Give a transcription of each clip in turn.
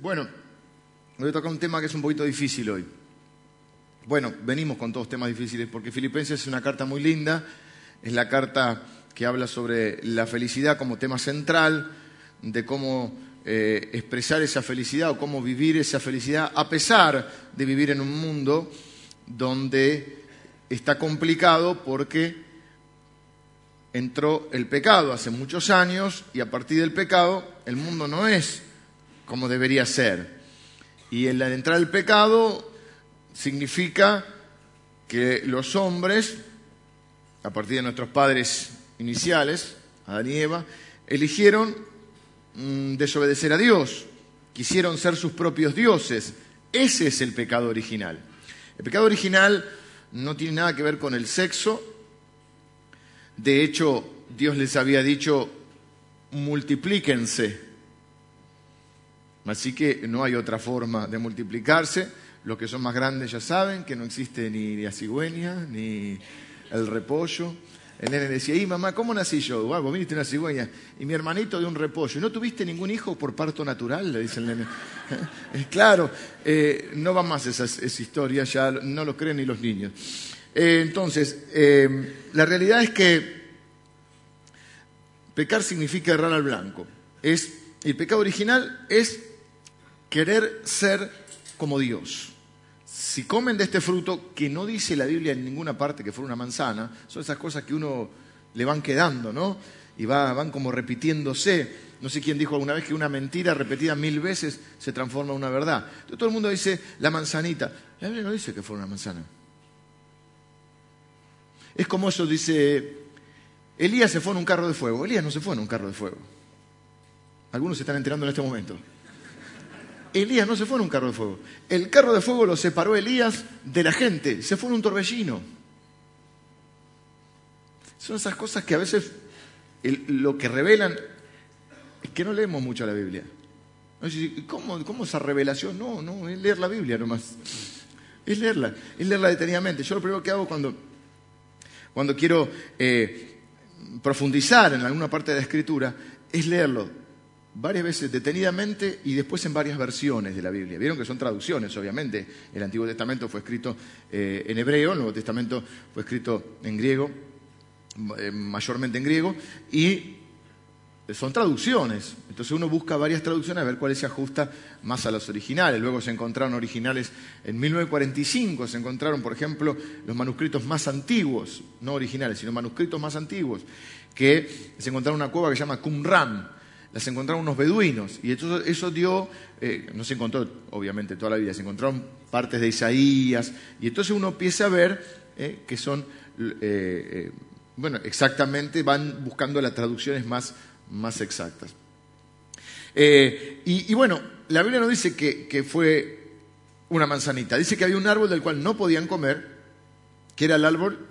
Bueno, voy a tocar un tema que es un poquito difícil hoy. Bueno, venimos con todos temas difíciles porque Filipenses es una carta muy linda, es la carta que habla sobre la felicidad como tema central, de cómo eh, expresar esa felicidad o cómo vivir esa felicidad a pesar de vivir en un mundo donde está complicado porque entró el pecado hace muchos años y a partir del pecado el mundo no es como debería ser. Y el entrar el pecado significa que los hombres, a partir de nuestros padres iniciales, Adán y Eva, eligieron mm, desobedecer a Dios, quisieron ser sus propios dioses. Ese es el pecado original. El pecado original no tiene nada que ver con el sexo. De hecho, Dios les había dicho, multiplíquense Así que no hay otra forma de multiplicarse. Los que son más grandes ya saben que no existe ni la cigüeña, ni el repollo. El nene decía, y mamá, ¿cómo nací yo? Wow, vos viniste una cigüeña. Y mi hermanito de un repollo. ¿No tuviste ningún hijo por parto natural? Le dice el nene. claro, eh, no va más esa, esa, historia, ya no lo creen ni los niños. Eh, entonces, eh, la realidad es que pecar significa errar al blanco. Es, el pecado original es querer ser como Dios. Si comen de este fruto, que no dice la Biblia en ninguna parte que fuera una manzana, son esas cosas que uno le van quedando, ¿no? Y van como repitiéndose. No sé quién dijo alguna vez que una mentira repetida mil veces se transforma en una verdad. Entonces todo el mundo dice la manzanita. La Biblia no dice que fuera una manzana. Es como eso dice, Elías se fue en un carro de fuego. Elías no se fue en un carro de fuego. Algunos se están enterando en este momento. Elías no se fue en un carro de fuego. El carro de fuego lo separó Elías de la gente. Se fue en un torbellino. Son esas cosas que a veces lo que revelan es que no leemos mucho la Biblia. ¿Cómo, ¿Cómo, esa revelación? No, no, es leer la Biblia nomás. Es leerla, es leerla detenidamente. Yo lo primero que hago cuando, cuando quiero eh, profundizar en alguna parte de la escritura es leerlo varias veces detenidamente y después en varias versiones de la Biblia. Vieron que son traducciones, obviamente. El Antiguo Testamento fue escrito eh, en hebreo, el Nuevo Testamento fue escrito en griego, eh, mayormente en griego, y son traducciones. Entonces uno busca varias traducciones a ver cuál se ajusta más a los originales. Luego se encontraron originales en 1945, se encontraron, por ejemplo, los manuscritos más antiguos, no originales, sino manuscritos más antiguos, que se encontraron en una cueva que se llama Qumran las encontraron unos beduinos. Y eso, dio, eh, no se encontró obviamente toda la vida, se encontraron partes de Isaías. Y entonces uno empieza a ver eh, que son, eh, bueno, exactamente van buscando las traducciones más, más exactas. Y, bueno, la Biblia no dice que, fue una manzanita, dice que había un árbol del cual no podían comer, que era el árbol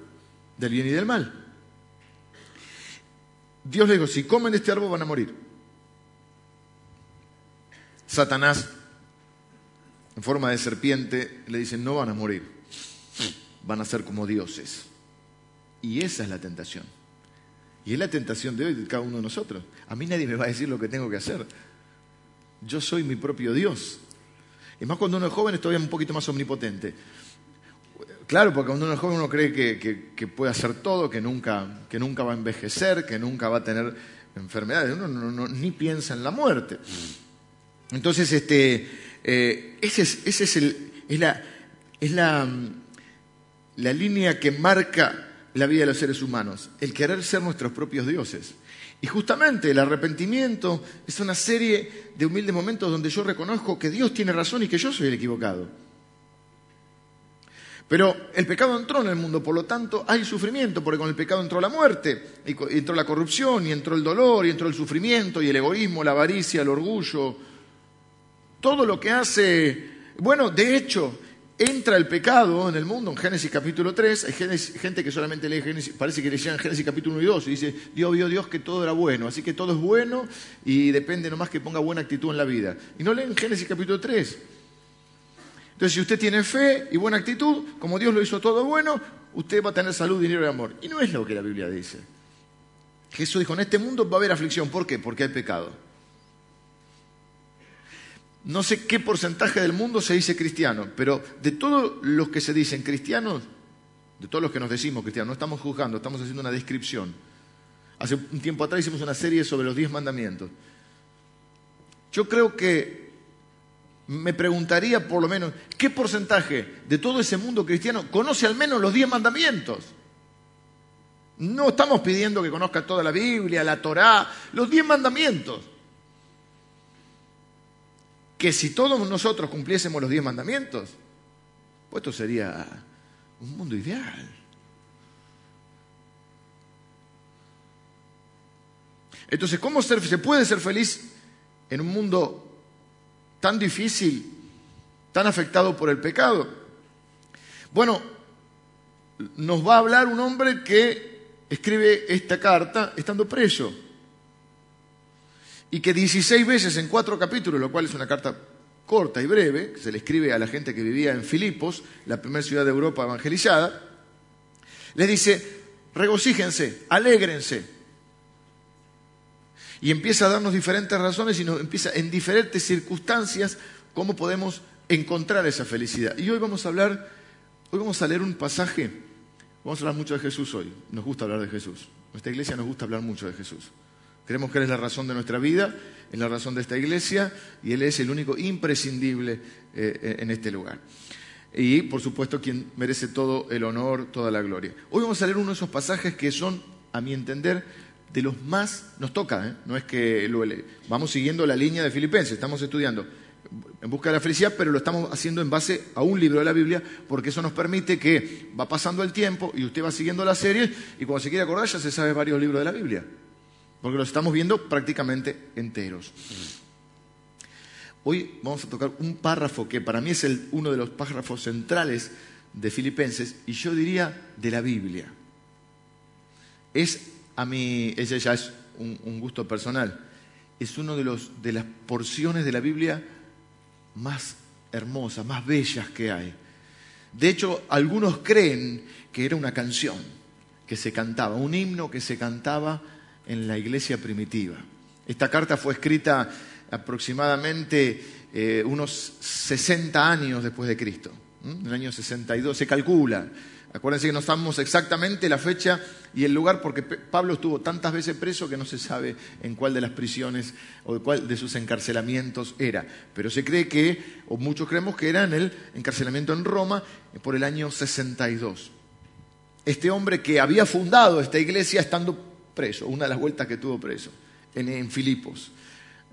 del bien y del mal. Dios le dijo, si comen este árbol van a morir. Satanás, en forma de serpiente, le dice, no van a morir, van a ser como dioses. Y esa es la tentación. Y es la tentación de hoy de cada uno de nosotros. A mí nadie me va a decir lo que tengo que hacer. Yo soy mi propio Dios. Y más cuando uno es joven es todavía un poquito más omnipotente. Claro, porque cuando uno es joven uno cree que, puede hacer todo, que nunca, que nunca va a envejecer, que nunca va a tener enfermedades. Uno ni piensa en la muerte. Entonces, este, eh, ese es, la, la, la línea que marca la vida de los seres humanos, el querer ser nuestros propios dioses. Y justamente el arrepentimiento es una serie de humildes momentos donde yo reconozco que Dios tiene razón y que yo soy el equivocado. Pero el pecado entró en el mundo, por lo tanto hay sufrimiento, porque con el pecado entró la muerte, y entró la corrupción, y entró el dolor, y entró el sufrimiento, y el egoísmo, la avaricia, el orgullo, todo lo que hace, bueno, de hecho, entra el pecado en el mundo en Génesis capítulo 3, hay gente que solamente lee Génesis, parece que leían Génesis capítulo 1 y 2 y dice, Dios vio Dios que todo era bueno, así que todo es bueno y depende nomás que ponga buena actitud en la vida. Y no leen Génesis capítulo 3. Entonces, si usted tiene fe y buena actitud, como Dios lo hizo todo bueno, usted va a tener salud, dinero y amor. Y no es lo que la Biblia dice. Jesús dijo, en este mundo va a haber aflicción. ¿Por qué? Porque hay pecado. No sé qué porcentaje del mundo se dice cristiano, pero de todos los que se dicen cristianos, de todos los que nos decimos cristianos, no estamos juzgando, estamos haciendo una descripción. Hace un tiempo atrás hicimos una serie sobre los diez mandamientos. Yo creo que me preguntaría por lo menos, ¿qué porcentaje de todo ese mundo cristiano conoce al menos los diez mandamientos? No estamos pidiendo que conozca toda la Biblia, la Torá, los diez mandamientos que si todos nosotros cumpliésemos los diez mandamientos, pues esto sería un mundo ideal. Entonces, ¿cómo se puede ser feliz en un mundo tan difícil, tan afectado por el pecado? Bueno, nos va a hablar un hombre que escribe esta carta estando preso y que 16 veces en cuatro capítulos, lo cual es una carta corta y breve, que se le escribe a la gente que vivía en Filipos, la primera ciudad de Europa evangelizada, les dice, regocíjense, alégrense. Y empieza a darnos diferentes razones y nos empieza en diferentes circunstancias cómo podemos encontrar esa felicidad. Y hoy vamos a hablar, hoy vamos a leer un pasaje, vamos a hablar mucho de Jesús hoy, nos gusta hablar de Jesús. Nuestra iglesia nos gusta hablar mucho de Jesús. Creemos que Él es la razón de nuestra vida, es la razón de esta iglesia y Él es el único imprescindible eh, en este lugar. Y, por supuesto, quien merece todo el honor, toda la gloria. Hoy vamos a leer uno de esos pasajes que son, a mi entender, de los más, nos toca, ¿eh? no es que lo vamos siguiendo la línea de Filipenses, estamos estudiando en busca de la felicidad, pero lo estamos haciendo en base a un libro de la Biblia, porque eso nos permite que va pasando el tiempo y usted va siguiendo la serie y cuando se quiere acordar ya se sabe varios libros de la Biblia porque los estamos viendo prácticamente enteros. Hoy vamos a tocar un párrafo que para mí es uno de los párrafos centrales de Filipenses y yo diría de la Biblia. Es a mí, ese ya es un, gusto personal, es una de, de las porciones de la Biblia más hermosas, más bellas que hay. De hecho, algunos creen que era una canción que se cantaba, un himno que se cantaba en la iglesia primitiva. Esta carta fue escrita aproximadamente eh, unos 60 años después de Cristo, en el año 62, se calcula. Acuérdense que no sabemos exactamente la fecha y el lugar porque Pablo estuvo tantas veces preso que no se sabe en cuál de las prisiones o cuál de sus encarcelamientos era. Pero se cree que, o muchos creemos que era en el encarcelamiento en Roma por el año 62. Este hombre que había fundado esta iglesia estando preso, una de las vueltas que tuvo preso, en, Filipos.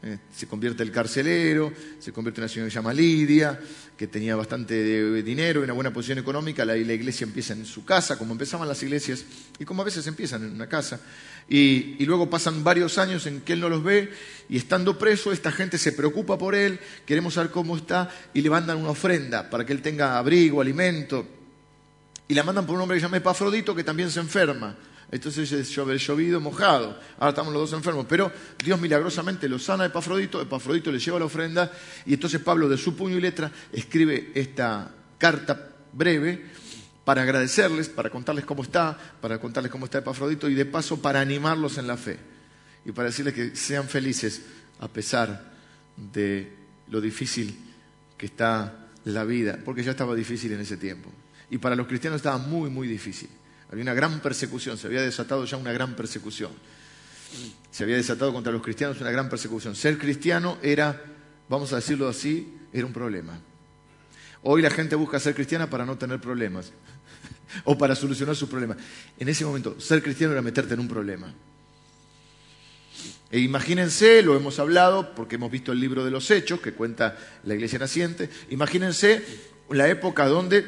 Eh, se convierte el carcelero, se convierte en una señora que se llama Lidia, que tenía bastante dinero y una buena posición económica, la, la, iglesia empieza en su casa, como empezaban las iglesias, y como a veces empiezan en una casa, y, y, luego pasan varios años en que él no los ve, y estando preso, esta gente se preocupa por él, queremos saber cómo está, y le mandan una ofrenda para que él tenga abrigo, alimento, y la mandan por un hombre que se llama Epafrodito, que también se enferma. Entonces es llovido, mojado. Ahora estamos los dos enfermos. Pero Dios milagrosamente lo sana a Epafrodito. Epafrodito le lleva la ofrenda. Y entonces Pablo, de su puño y letra, escribe esta carta breve para agradecerles, para contarles cómo está, para contarles cómo está Epafrodito y de paso para animarlos en la fe. Y para decirles que sean felices a pesar de lo difícil que está la vida. Porque ya estaba difícil en ese tiempo. Y para los cristianos estaba muy, muy difícil. Había una gran persecución, se había desatado ya una gran persecución. Se había desatado contra los cristianos una gran persecución. Ser cristiano era, vamos a decirlo así, era un problema. Hoy la gente busca ser cristiana para no tener problemas o para solucionar sus problemas. En ese momento, ser cristiano era meterte en un problema. E imagínense, lo hemos hablado porque hemos visto el libro de los Hechos que cuenta la iglesia naciente, imagínense la época donde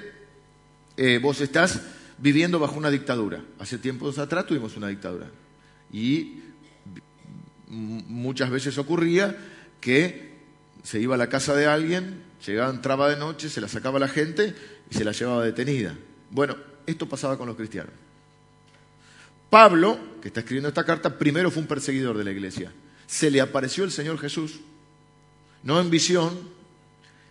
eh, vos estás viviendo bajo una dictadura. Hace tiempos atrás tuvimos una dictadura. Y muchas veces ocurría que se iba a la casa de alguien, llegaba, entraba de noche, se la sacaba la gente y se la llevaba detenida. Bueno, esto pasaba con los cristianos. Pablo, que está escribiendo esta carta, primero fue un perseguidor de la iglesia. Se le apareció el Señor Jesús, no en visión,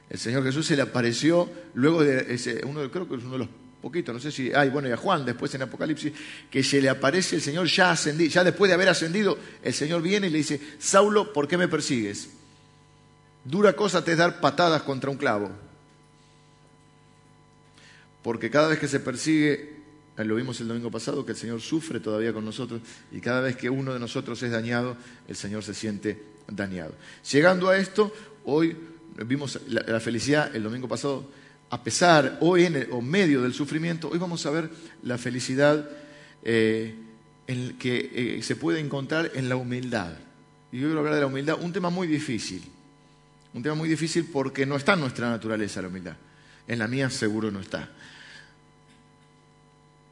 el Señor Jesús se le apareció luego de ese, uno, creo que es uno de los poquito, no sé si, ay, bueno, y a Juan después en Apocalipsis, que se le aparece el Señor ya ascendido, ya después de haber ascendido, el Señor viene y le dice, Saulo, ¿por qué me persigues? Dura cosa te es dar patadas contra un clavo. Porque cada vez que se persigue, eh, lo vimos el domingo pasado, que el Señor sufre todavía con nosotros y cada vez que uno de nosotros es dañado, el Señor se siente dañado. Llegando a esto, hoy vimos la, felicidad el domingo pasado, a pesar o en medio del sufrimiento, hoy vamos a ver la felicidad eh, que eh, se puede encontrar en la humildad. Y yo quiero hablar de la humildad, un tema muy difícil. Un tema muy difícil porque no está en nuestra naturaleza la humildad. En la mía seguro no está.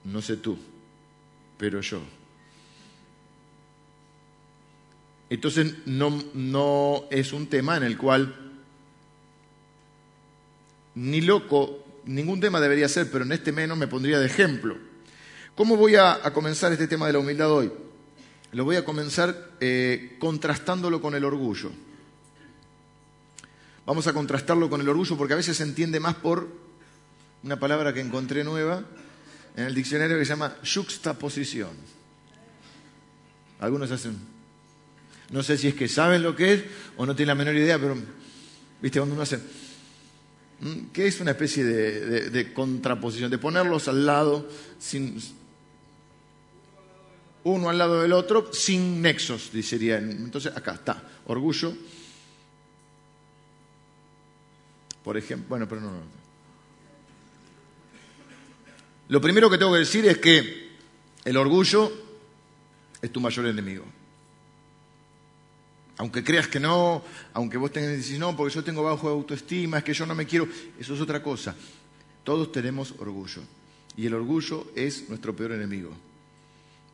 No sé tú, pero yo. Entonces no es un tema en el cual ni loco, ningún tema debería ser, pero en este menos me pondría de ejemplo. ¿Cómo voy a, comenzar este tema de la humildad hoy? Lo voy a comenzar eh, contrastándolo con el orgullo. Vamos a contrastarlo con el orgullo porque a veces se entiende más por una palabra que encontré nueva en el diccionario que se llama juxtaposición. Algunos hacen, no sé si es que saben lo que es o no tienen la menor idea, pero, viste, cuando uno hace, ¿qué es una especie de, de contraposición? De ponerlos al lado sin, uno al lado del otro, sin nexos, diría. Entonces, acá está, orgullo. Por ejemplo, bueno, pero no, no. Lo primero que tengo que decir es que el orgullo es tu mayor enemigo. Aunque creas que no, aunque vos tengas que decir no, porque yo tengo bajo autoestima, es que yo no me quiero, eso es otra cosa. Todos tenemos orgullo. Y el orgullo es nuestro peor enemigo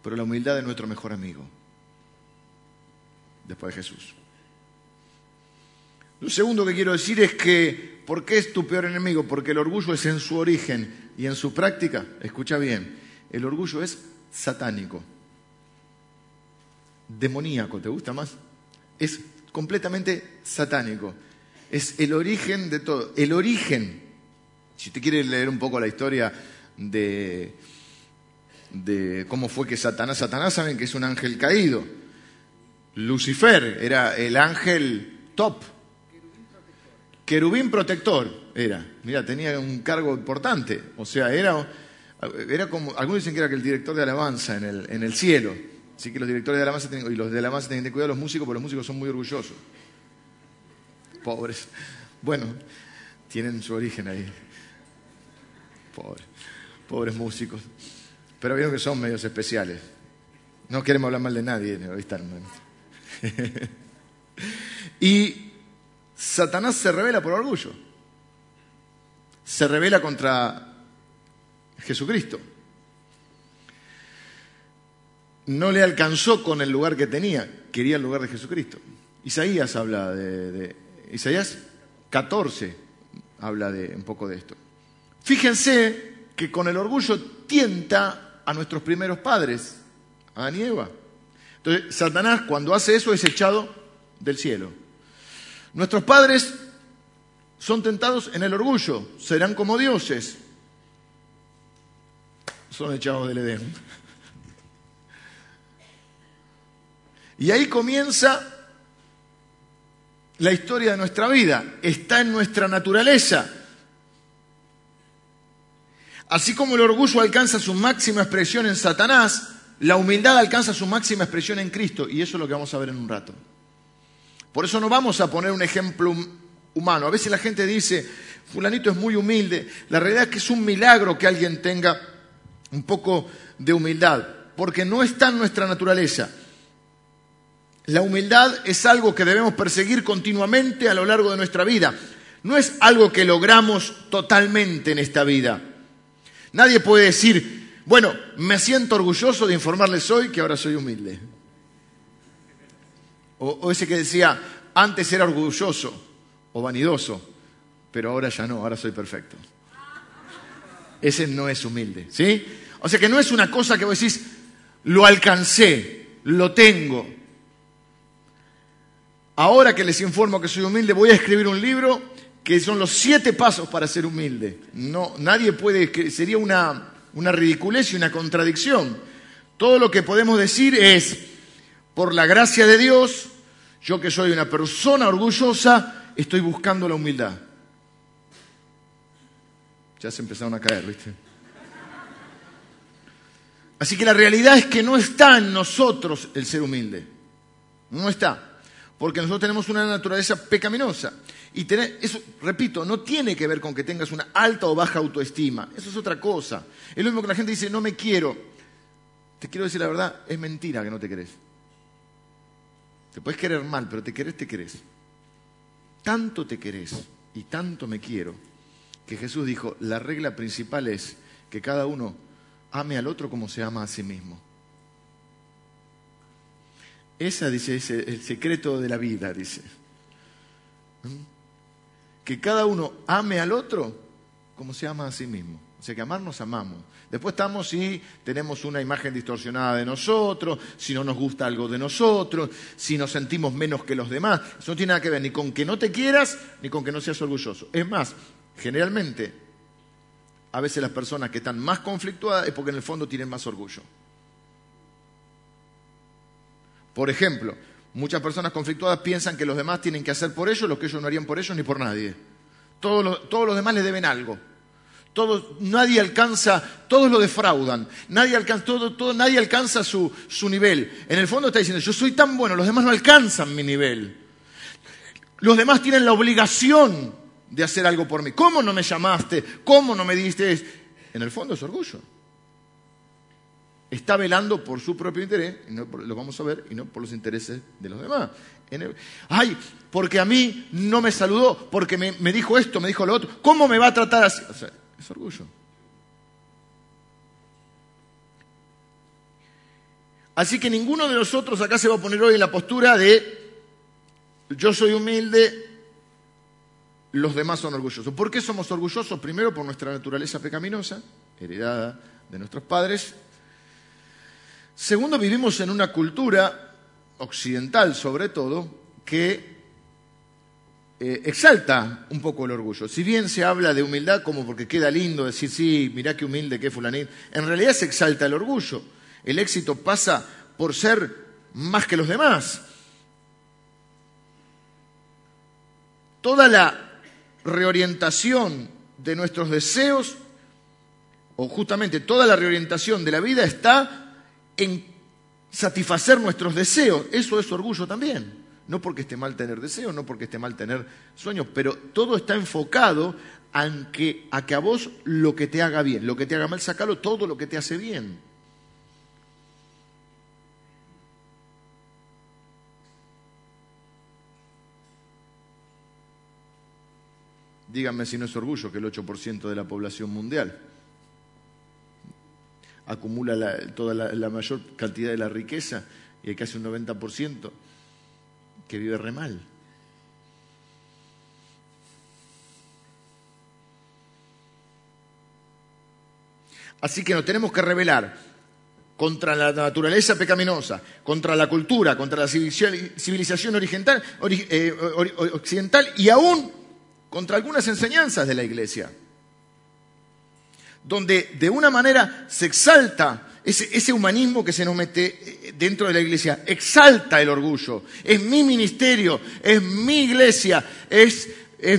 pero la humildad es nuestro mejor amigo, después de Jesús. Lo segundo que quiero decir es que, ¿por qué es tu peor enemigo? Porque el orgullo es en su origen y en su práctica, escucha bien, el orgullo es satánico, demoníaco, ¿te gusta más? Es completamente satánico, es el origen de todo, el origen. Si te quieres leer un poco la historia de, de cómo fue que Satanás, Satanás saben que es un ángel caído. Lucifer era el ángel top. Querubín protector era. Mira, tenía un cargo importante. O sea, era, era como, algunos dicen que era el director de alabanza en el, en el cielo. Así que los directores de alabanza y los de alabanza tienen que cuidar a los músicos, porque los músicos son muy orgullosos. Pobres. Bueno, tienen su origen ahí. Pobres, pobres músicos. Pero vieron que son medios especiales. No queremos hablar mal de nadie, y Satanás se revela por orgullo. Se revela contra Jesucristo. No le alcanzó con el lugar que tenía, quería el lugar de Jesucristo. Isaías habla de, Isaías 14 habla de un poco de esto. Fíjense que con el orgullo tienta a nuestros primeros padres, a Eva. Entonces, Satanás cuando hace eso es echado del cielo. Nuestros padres son tentados en el orgullo, serán como dioses. Son echados del Edén. Y ahí comienza la historia de nuestra vida. Está en nuestra naturaleza. Así como el orgullo alcanza su máxima expresión en Satanás, la humildad alcanza su máxima expresión en Cristo. Y eso es lo que vamos a ver en un rato. Por eso no vamos a poner un ejemplo humano. A veces la gente dice, fulanito es muy humilde. La realidad es que es un milagro que alguien tenga un poco de humildad, porque no está en nuestra naturaleza. La humildad es algo que debemos perseguir continuamente a lo largo de nuestra vida. No es algo que logramos totalmente en esta vida. Nadie puede decir, bueno, me siento orgulloso de informarles hoy que ahora soy humilde. O, ese que decía, antes era orgulloso o vanidoso, pero ahora ya no, ahora soy perfecto. Ese no es humilde, ¿sí? O sea que no es una cosa que vos decís, lo alcancé, lo tengo. Ahora que les informo que soy humilde, voy a escribir un libro que son los siete pasos para ser humilde. No, nadie puede, sería una, una ridiculez y una contradicción. Todo lo que podemos decir es, por la gracia de Dios, yo que soy una persona orgullosa, estoy buscando la humildad. Ya se empezaron a caer, ¿viste? Así que la realidad es que no está en nosotros el ser humilde. No está. Porque nosotros tenemos una naturaleza pecaminosa. Y eso, repito, no tiene que ver con que tengas una alta o baja autoestima. Eso es otra cosa. Es lo mismo que la gente dice, no me quiero. Te quiero decir la verdad, es mentira que no te querés. Te puedes querer mal, pero te querés, te querés. Tanto te querés y tanto me quiero que Jesús dijo, la regla principal es que cada uno ame al otro como se ama a sí mismo. Esa, dice, es el secreto de la vida, dice. ¿Mm? Que cada uno ame al otro como se ama a sí mismo. O sea, que amarnos amamos. Después estamos si tenemos una imagen distorsionada de nosotros, si no nos gusta algo de nosotros, si nos sentimos menos que los demás. Eso no tiene nada que ver ni con que no te quieras, ni con que no seas orgulloso. Es más, generalmente, a veces las personas que están más conflictuadas es porque en el fondo tienen más orgullo. Por ejemplo, muchas personas conflictuadas piensan que los demás tienen que hacer por ellos lo que ellos no harían por ellos ni por nadie. Todos, los demás les deben algo. nadie alcanza, todos lo defraudan, nadie alcanza, todo, nadie alcanza su, su nivel. En el fondo está diciendo, yo soy tan bueno, los demás no alcanzan mi nivel. Los demás tienen la obligación de hacer algo por mí. ¿Cómo no me llamaste? ¿Cómo no me diste? En el fondo es orgullo está velando por su propio interés, no lo vamos a ver, y no por los intereses de los demás. Ay, porque a mí no me saludó, porque me, dijo esto, me dijo lo otro, ¿cómo me va a tratar así? O sea, es orgullo. Así que ninguno de nosotros acá se va a poner hoy en la postura de yo soy humilde, los demás son orgullosos. ¿Por qué somos orgullosos? Primero por nuestra naturaleza pecaminosa, heredada de nuestros padres, Segundo, vivimos en una cultura occidental sobre todo que eh, exalta un poco el orgullo. Si bien se habla de humildad como porque queda lindo decir, sí, mirá qué humilde, qué fulanito, en realidad se exalta el orgullo. El éxito pasa por ser más que los demás. Toda la reorientación de nuestros deseos, o justamente toda la reorientación de la vida está en satisfacer nuestros deseos. Eso es orgullo también. No porque esté mal tener deseos, no porque esté mal tener sueños, pero todo está enfocado a que, a que a vos lo que te haga bien, lo que te haga mal, sacalo todo lo que te hace bien. Díganme si no es orgullo que el 8% de la población mundial acumula toda la, mayor cantidad de la riqueza y hay casi un 90% que vive re mal. Así que nos tenemos que rebelar contra la naturaleza pecaminosa, contra la cultura, contra la civilización eh, occidental y aún contra algunas enseñanzas de la Iglesia donde de una manera se exalta ese, humanismo que se nos mete eh, dentro de la iglesia, exalta el orgullo. Es mi ministerio, es mi iglesia, es,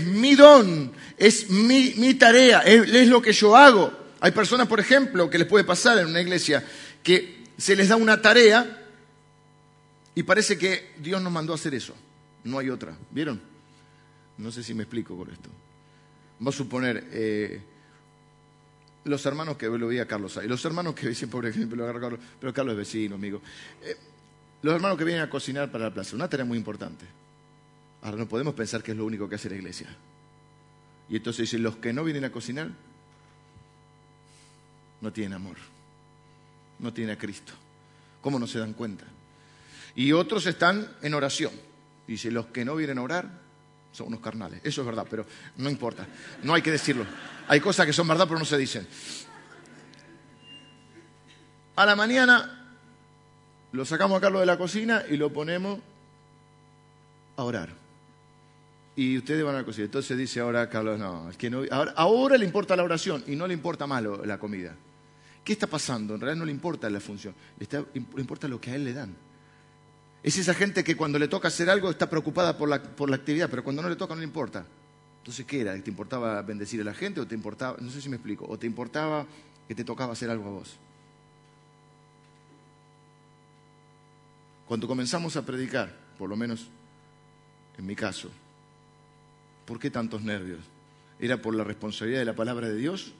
mi don, es mi, tarea, es, lo que yo hago. Hay personas, por ejemplo, que les puede pasar en una iglesia que se les da una tarea y parece que Dios nos mandó a hacer eso. No hay otra. ¿Vieron? No sé si me explico con esto. Vamos a suponer, eh, los hermanos que lo vi a Carlos ahí, los hermanos que dicen, por ejemplo, pero Carlos es vecino, amigo. Eh, los hermanos que vienen a cocinar para la plaza, una tarea muy importante. Ahora no podemos pensar que es lo único que hace la iglesia. Y entonces dicen, los que no vienen a cocinar no tienen amor, no tienen a Cristo. ¿Cómo no se dan cuenta? Y otros están en oración. Dice, los que no vienen a orar son unos carnales. Eso es verdad, pero no importa. No hay que decirlo. Hay cosas que son verdad, pero no se dicen. A la mañana lo sacamos a Carlos de la cocina y lo ponemos a orar. Y ustedes van a la cocina. Entonces dice ahora Carlos, no, es que no. Ahora, le importa la oración y no le importa malo la comida. ¿Qué está pasando? En realidad no le importa la función, le importa lo que a él le dan. Es esa gente que cuando le toca hacer algo está preocupada por la, por la actividad, pero cuando no le toca no le importa. Entonces, ¿qué era? ¿Te importaba bendecir a la gente o te importaba, no sé si me explico, o te importaba que te tocaba hacer algo a vos? Cuando comenzamos a predicar, por lo menos en mi caso, ¿por qué tantos nervios? ¿Era por la responsabilidad de la palabra de Dios?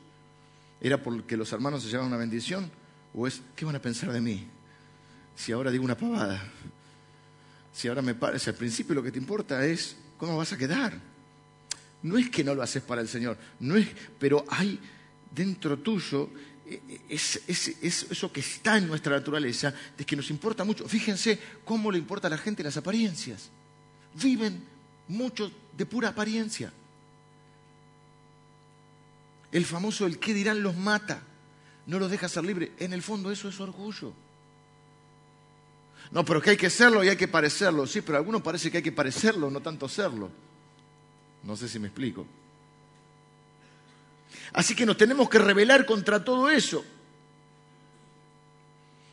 ¿Era porque los hermanos se llevaban una bendición? ¿O es, ¿qué van a pensar de mí? Si ahora digo una pavada. Si ahora me parece, al principio lo que te importa es cómo vas a quedar. No es que no lo haces para el Señor, no es, pero hay dentro tuyo eh, es, eso que está en nuestra naturaleza, de que nos importa mucho. Fíjense cómo le importa a la gente las apariencias. Viven mucho de pura apariencia. El famoso el qué dirán los mata, no los deja ser libres. En el fondo eso es orgullo. No, pero que hay que serlo y hay que parecerlo. Sí, pero a algunos parece que hay que parecerlo, no tanto serlo. No sé si me explico. Así que nos tenemos que rebelar contra todo eso.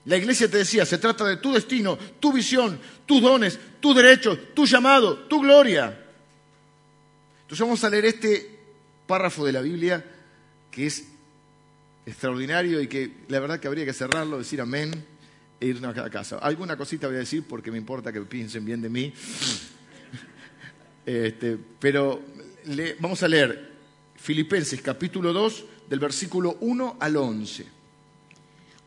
La iglesia te decía, se trata de tu destino, tu visión, tus dones, tus derechos, tu llamado, tu gloria. Entonces vamos a leer este párrafo de la Biblia que es extraordinario y que la verdad que habría que cerrarlo, decir amén e irnos a casa. Alguna cosita voy a decir porque me importa que piensen bien de mí. Este, pero vamos a leer Filipenses capítulo 2 del versículo 1 al 11.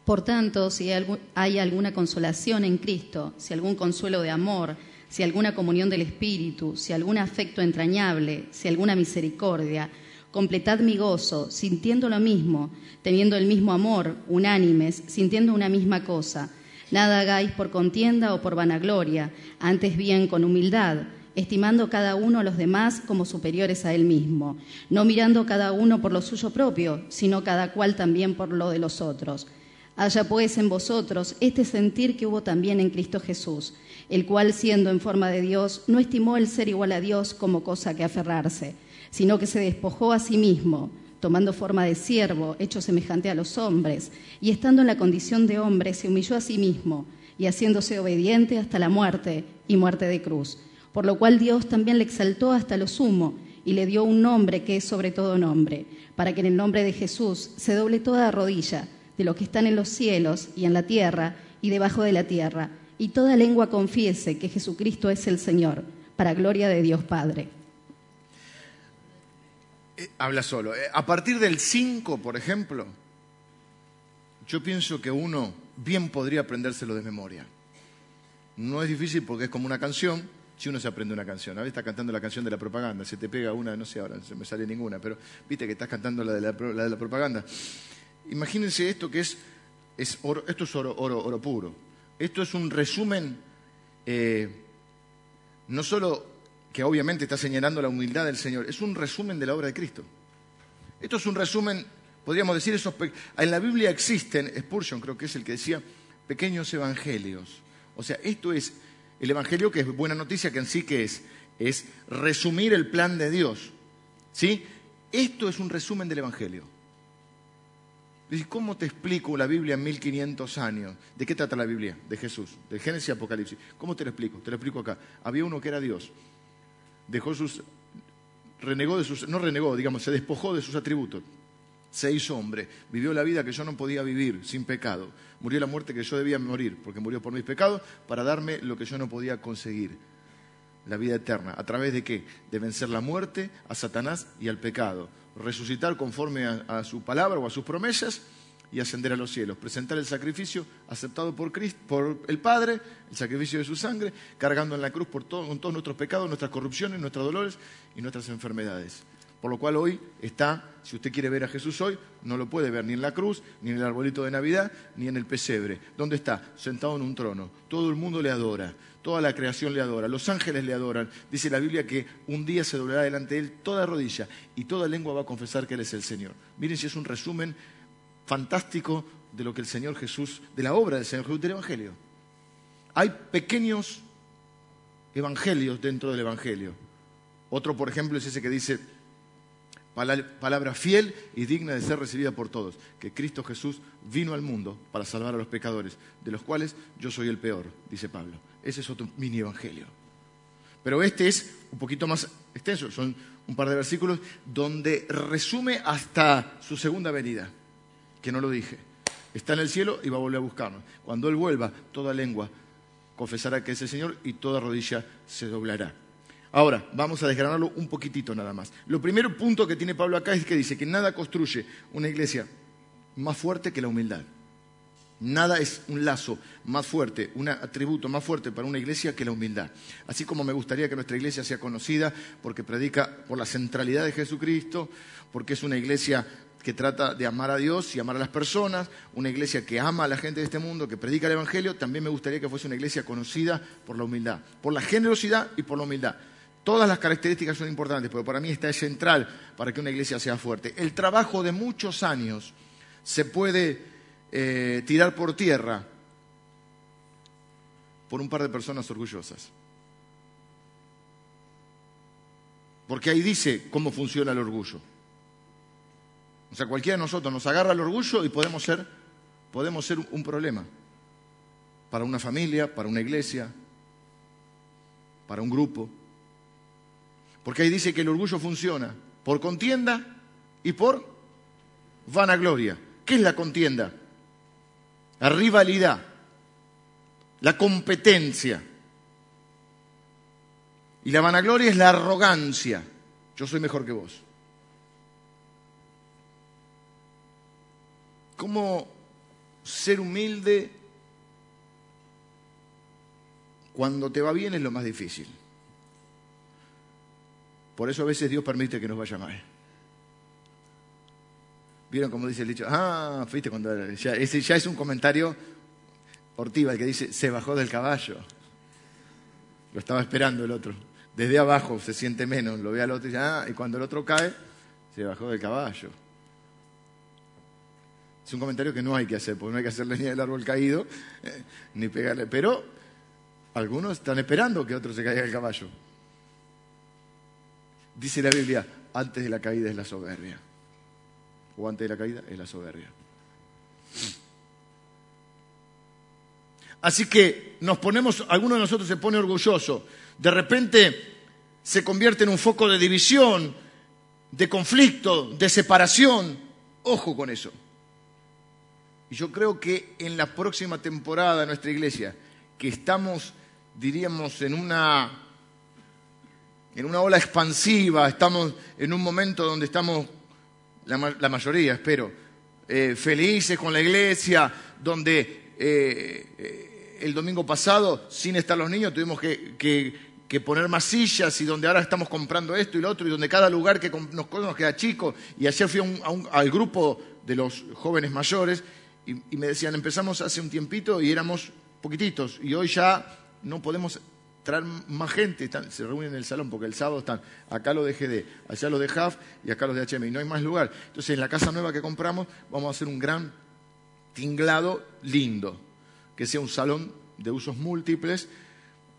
Por tanto, si hay alguna consolación en Cristo, si algún consuelo de amor, si alguna comunión del Espíritu, si algún afecto entrañable, si alguna misericordia, completad mi gozo, sintiendo lo mismo, teniendo el mismo amor, unánimes, sintiendo una misma cosa. Nada hagáis por contienda o por vanagloria, antes bien con humildad estimando cada uno a los demás como superiores a él mismo, no mirando cada uno por lo suyo propio, sino cada cual también por lo de los otros. Haya pues en vosotros este sentir que hubo también en Cristo Jesús, el cual siendo en forma de Dios, no estimó el ser igual a Dios como cosa que aferrarse, sino que se despojó a sí mismo, tomando forma de siervo, hecho semejante a los hombres, y estando en la condición de hombre, se humilló a sí mismo, y haciéndose obediente hasta la muerte y muerte de cruz por lo cual Dios también le exaltó hasta lo sumo y le dio un nombre que es sobre todo nombre, para que en el nombre de Jesús se doble toda rodilla de los que están en los cielos y en la tierra y debajo de la tierra, y toda lengua confiese que Jesucristo es el Señor, para gloria de Dios Padre. Eh, habla solo. Eh, a partir del 5, por ejemplo, yo pienso que uno bien podría aprendérselo de memoria. No es difícil porque es como una canción, si uno se aprende una canción, a veces está cantando la canción de la propaganda, se te pega una, no sé ahora, no se me sale ninguna, pero viste que estás cantando la de la, propaganda. Imagínense esto que es, oro, esto es oro, oro, oro puro. Esto es un resumen, eh, no solo que obviamente está señalando la humildad del Señor, es un resumen de la obra de Cristo. Esto es un resumen, podríamos decir, esos en la Biblia existen, Spurgeon creo que es el que decía, pequeños evangelios. O sea, esto es el Evangelio, que es buena noticia, que en sí que es, es resumir el plan de Dios. ¿Sí? Esto es un resumen del Evangelio. ¿Cómo te explico la Biblia en 1500 años? ¿De qué trata la Biblia? De Jesús, de Génesis y Apocalipsis. ¿Cómo te lo explico? Te lo explico acá. Había uno que era Dios. Dejó sus. renegó de sus. no renegó, digamos, se despojó de sus atributos se hizo hombre, vivió la vida que yo no podía vivir sin pecado, murió la muerte que yo debía morir, porque murió por mis pecados, para darme lo que yo no podía conseguir, la vida eterna. ¿A través de qué? De vencer la muerte, a Satanás y al pecado, resucitar conforme a, su palabra o a sus promesas y ascender a los cielos, presentar el sacrificio aceptado por, Cristo, por el Padre, el sacrificio de su sangre, cargando en la cruz por con todos nuestros pecados, nuestras corrupciones, nuestros dolores y nuestras enfermedades. Por lo cual hoy está, si usted quiere ver a Jesús hoy, no lo puede ver ni en la cruz, ni en el arbolito de Navidad, ni en el pesebre. ¿Dónde está? Sentado en un trono. Todo el mundo le adora, toda la creación le adora, los ángeles le adoran. Dice la Biblia que un día se doblará delante de él toda rodilla y toda lengua va a confesar que él es el Señor. Miren si es un resumen fantástico de lo que el Señor Jesús, de la obra del Señor Jesús del Evangelio. Hay pequeños evangelios dentro del Evangelio. Otro, por ejemplo, es ese que dice, palabra fiel y digna de ser recibida por todos, que Cristo Jesús vino al mundo para salvar a los pecadores, de los cuales yo soy el peor, dice Pablo. Ese es otro mini evangelio. Pero este es un poquito más extenso, son un par de versículos donde resume hasta su segunda venida, que no lo dije. Está en el cielo y va a volver a buscarnos. Cuando Él vuelva, toda lengua confesará que es el Señor y toda rodilla se doblará. Ahora, vamos a desgranarlo un poquitito nada más. Lo primero punto que tiene Pablo acá es que dice que nada construye una iglesia más fuerte que la humildad. Nada es un lazo más fuerte, un atributo más fuerte para una iglesia que la humildad. Así como me gustaría que nuestra iglesia sea conocida porque predica por la centralidad de Jesucristo, porque es una iglesia que trata de amar a Dios y amar a las personas, una iglesia que ama a la gente de este mundo, que predica el Evangelio, también me gustaría que fuese una iglesia conocida por la humildad, por la generosidad y por la humildad. Todas las características son importantes, pero para mí esta es central para que una iglesia sea fuerte. El trabajo de muchos años se puede eh, tirar por tierra por un par de personas orgullosas. Porque ahí dice cómo funciona el orgullo. O sea, cualquiera de nosotros nos agarra el orgullo y podemos ser, podemos ser un problema para una familia, para una iglesia, para un grupo. Porque ahí dice que el orgullo funciona por contienda y por vanagloria. ¿Qué es la contienda? La rivalidad, la competencia. Y la vanagloria es la arrogancia. Yo soy mejor que vos. ¿Cómo ser humilde cuando te va bien es lo más difícil? Por eso a veces Dios permite que nos vaya mal. ¿Vieron cómo dice el dicho? Ah, fuiste cuando... Ya, ese ya es un comentario ortiva, el que dice, se bajó del caballo. Lo estaba esperando el otro. Desde abajo se siente menos, lo ve al otro y dice, ah, y cuando el otro cae, se bajó del caballo. Es un comentario que no hay que hacer, porque no hay que hacerle ni el árbol caído, eh, ni pegarle. Pero algunos están esperando que otro se caiga del caballo. Dice la Biblia, antes de la caída es la soberbia. O antes de la caída es la soberbia. Así que nos ponemos, alguno de nosotros se pone orgulloso, de repente se convierte en un foco de división, de conflicto, de separación. Ojo con eso. Y yo creo que en la próxima temporada de nuestra iglesia, que estamos, diríamos, en una en una ola expansiva, estamos en un momento donde estamos, la, mayoría espero, eh, felices con la iglesia, donde eh, eh, el domingo pasado, sin estar los niños, tuvimos que, poner más sillas y donde ahora estamos comprando esto y lo otro y donde cada lugar que nos, nos queda chico. Y ayer fui al grupo de los jóvenes mayores y, y me decían, empezamos hace un tiempito y éramos poquititos y hoy ya no podemos traer más gente, se reúnen en el salón porque el sábado están acá los de GD, allá los de HAF y acá los de HM y no hay más lugar. Entonces en la casa nueva que compramos vamos a hacer un gran tinglado lindo, que sea un salón de usos múltiples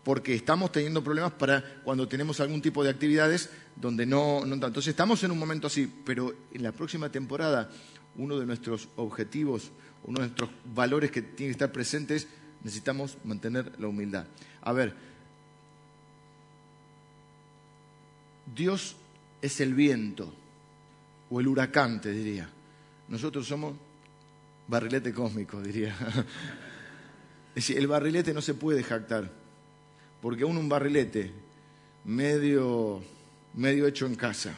porque estamos teniendo problemas para cuando tenemos algún tipo de actividades donde no, no. Entonces estamos en un momento así, pero en la próxima temporada uno de nuestros objetivos, uno de nuestros valores que tienen que estar presentes, necesitamos mantener la humildad. A ver, Dios es el viento o el huracán, te diría. Nosotros somos barrilete cósmico, diría. Es decir, el barrilete no se puede jactar, porque aún un barrilete medio, medio hecho en casa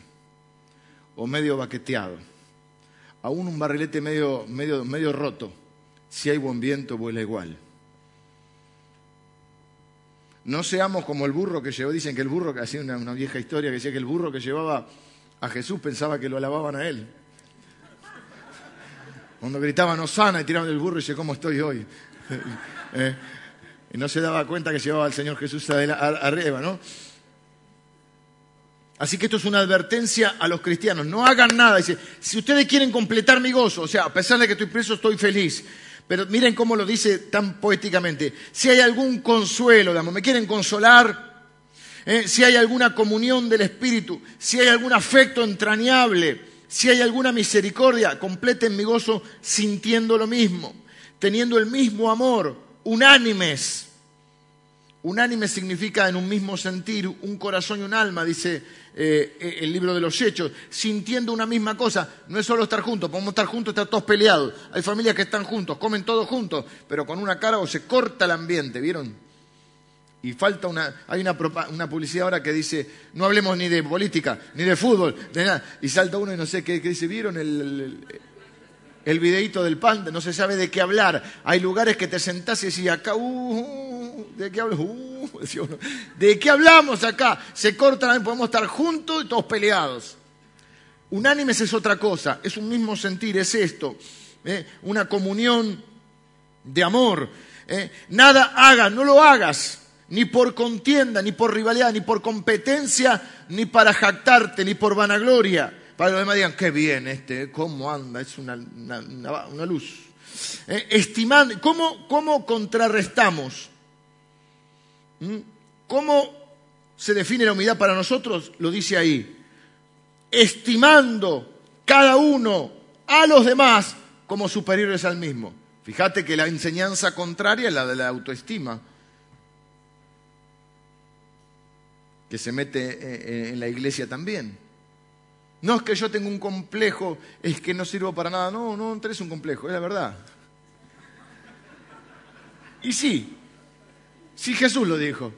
o medio baqueteado, aún un barrilete medio, medio, medio roto, si hay buen viento vuela igual. No seamos como el burro que llevó, dicen que el burro, que hacía una, vieja historia que decía que el burro que llevaba a Jesús pensaba que lo alababan a él. Cuando gritaban Osana y tiraban del burro y dice, ¿cómo estoy hoy? Eh, y no se daba cuenta que llevaba al Señor Jesús arriba, ¿no? Así que esto es una advertencia a los cristianos. No hagan nada. Dice, si ustedes quieren completar mi gozo, o sea, a pesar de que estoy preso, estoy feliz. Pero miren cómo lo dice tan poéticamente. Si hay algún consuelo, digamos, me quieren consolar, ¿eh? si hay alguna comunión del Espíritu, si hay algún afecto entrañable, si hay alguna misericordia, completen mi gozo sintiendo lo mismo, teniendo el mismo amor, unánimes. Unánime significa en un mismo sentir, un corazón y un alma, dice eh, el libro de los Hechos, sintiendo una misma cosa. No es solo estar juntos, podemos estar juntos, estar todos peleados. Hay familias que están juntos, comen todos juntos, pero con una cara o se corta el ambiente, ¿vieron? Y falta una, hay una, una, publicidad ahora que dice, no hablemos ni de política, ni de fútbol, de nada. Y salta uno y no sé qué, dice, ¿vieron el, videíto del pan? No se sabe de qué hablar. Hay lugares que te sentás y decís, acá, uh, uh ¿de qué hablamos? Uh, ¿De qué hablamos acá? Se cortan, podemos estar juntos y todos peleados. Unánimes es otra cosa, es un mismo sentir, es esto. ¿eh? Una comunión de amor. ¿eh? Nada hagas, no lo hagas ni por contienda, ni por rivalidad, ni por competencia, ni para jactarte, ni por vanagloria. Para los demás digan, qué bien este, cómo anda, es una, luz. Eh, estimando, ¿cómo, contrarrestamos? ¿Mm? ¿Cómo se define la humildad para nosotros? Lo dice ahí. Estimando cada uno a los demás como superiores al mismo. Fíjate que la enseñanza contraria es la de la autoestima. que se mete eh, eh, en la iglesia también. No es que yo tenga un complejo, es que no sirvo para nada. No, no, no tenés un complejo, es la verdad. Y sí, sí Jesús lo dijo.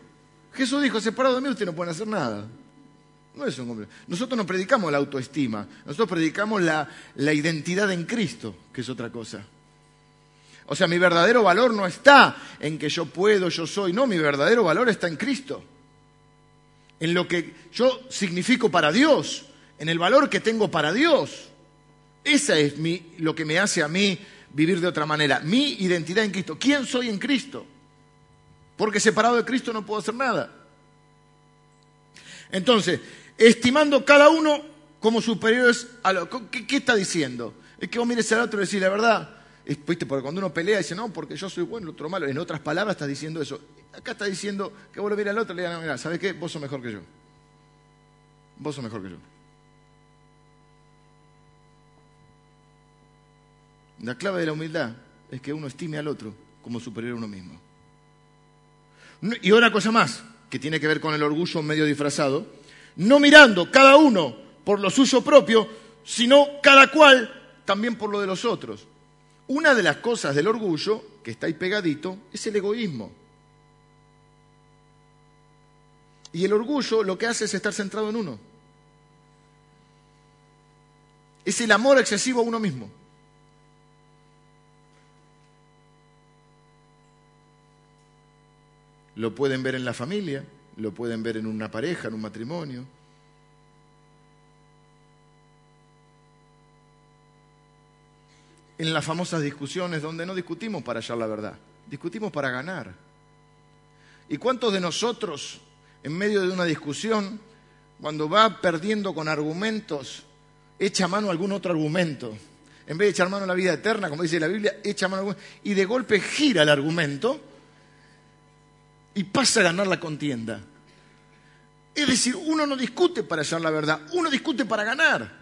Jesús dijo, separado de mí usted no puede hacer nada. No es un complejo. Nosotros no predicamos la autoestima, nosotros predicamos la, la identidad en Cristo, que es otra cosa. O sea, mi verdadero valor no está en que yo puedo, yo soy. No, mi verdadero valor está en Cristo en lo que yo significo para Dios, en el valor que tengo para Dios. Esa es lo que me hace a mí vivir de otra manera. Mi identidad en Cristo. ¿Quién soy en Cristo? Porque separado de Cristo no puedo hacer nada. Entonces, estimando cada uno como superiores a lo... ¿Qué, está diciendo? Es que vos mires al otro y decís, la verdad, ¿viste? porque cuando uno pelea dice, no, porque yo soy bueno, el otro malo. En otras palabras está diciendo eso. Acá está diciendo que vos lo miras al otro y le digan, mira, ¿sabes qué? Vos sos mejor que yo. Vos sos mejor que yo. La clave de la humildad es que uno estime al otro como superior a uno mismo. Y otra cosa más, que tiene que ver con el orgullo medio disfrazado, no mirando cada uno por lo suyo propio, sino cada cual también por lo de los otros. Una de las cosas del orgullo, que está ahí pegadito, es el egoísmo. Y el orgullo lo que hace es estar centrado en uno. Es el amor excesivo a uno mismo. Lo pueden ver en la familia, lo pueden ver en una pareja, en un matrimonio. En las famosas discusiones donde no discutimos para hallar la verdad, discutimos para ganar. ¿Y cuántos de nosotros en medio de una discusión, cuando va perdiendo con argumentos, echa mano a algún otro argumento. En vez de echar mano a la vida eterna, como dice la Biblia, echa mano a algún... Y de golpe gira el argumento y pasa a ganar la contienda. Es decir, uno no discute para hallar la verdad, uno discute para ganar.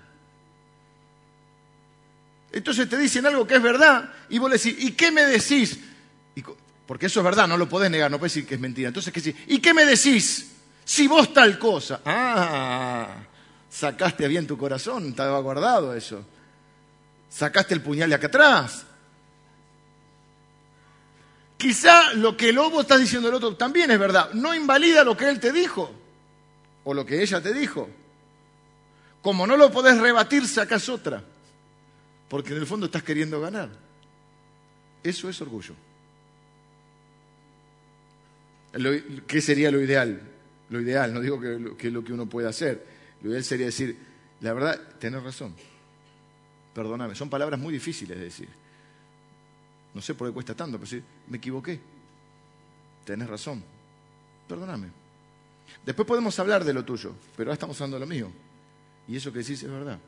Entonces te dicen algo que es verdad y vos le decís, ¿y qué me decís? Porque eso es verdad, no lo podés negar, no puedes decir que es mentira. Entonces, ¿qué decís? ¿Y qué me decís? Si vos tal cosa. Ah, sacaste bien tu corazón, estaba guardado eso. Sacaste el puñal de acá atrás. Quizá lo que el lobo está diciendo el otro también es verdad. No invalida lo que él te dijo o lo que ella te dijo. Como no lo podés rebatir, sacas otra. Porque en el fondo estás queriendo ganar. Eso es orgullo. ¿Qué sería lo ideal? Lo ideal, no digo que, es lo que uno puede hacer. Lo ideal sería decir, la verdad, tenés razón. Perdóname. Son palabras muy difíciles de decir. No sé por qué cuesta tanto, pero sí, me equivoqué. Tenés razón. Perdóname. Después podemos hablar de lo tuyo, pero ahora estamos hablando de lo mío. Y eso que decís es verdad.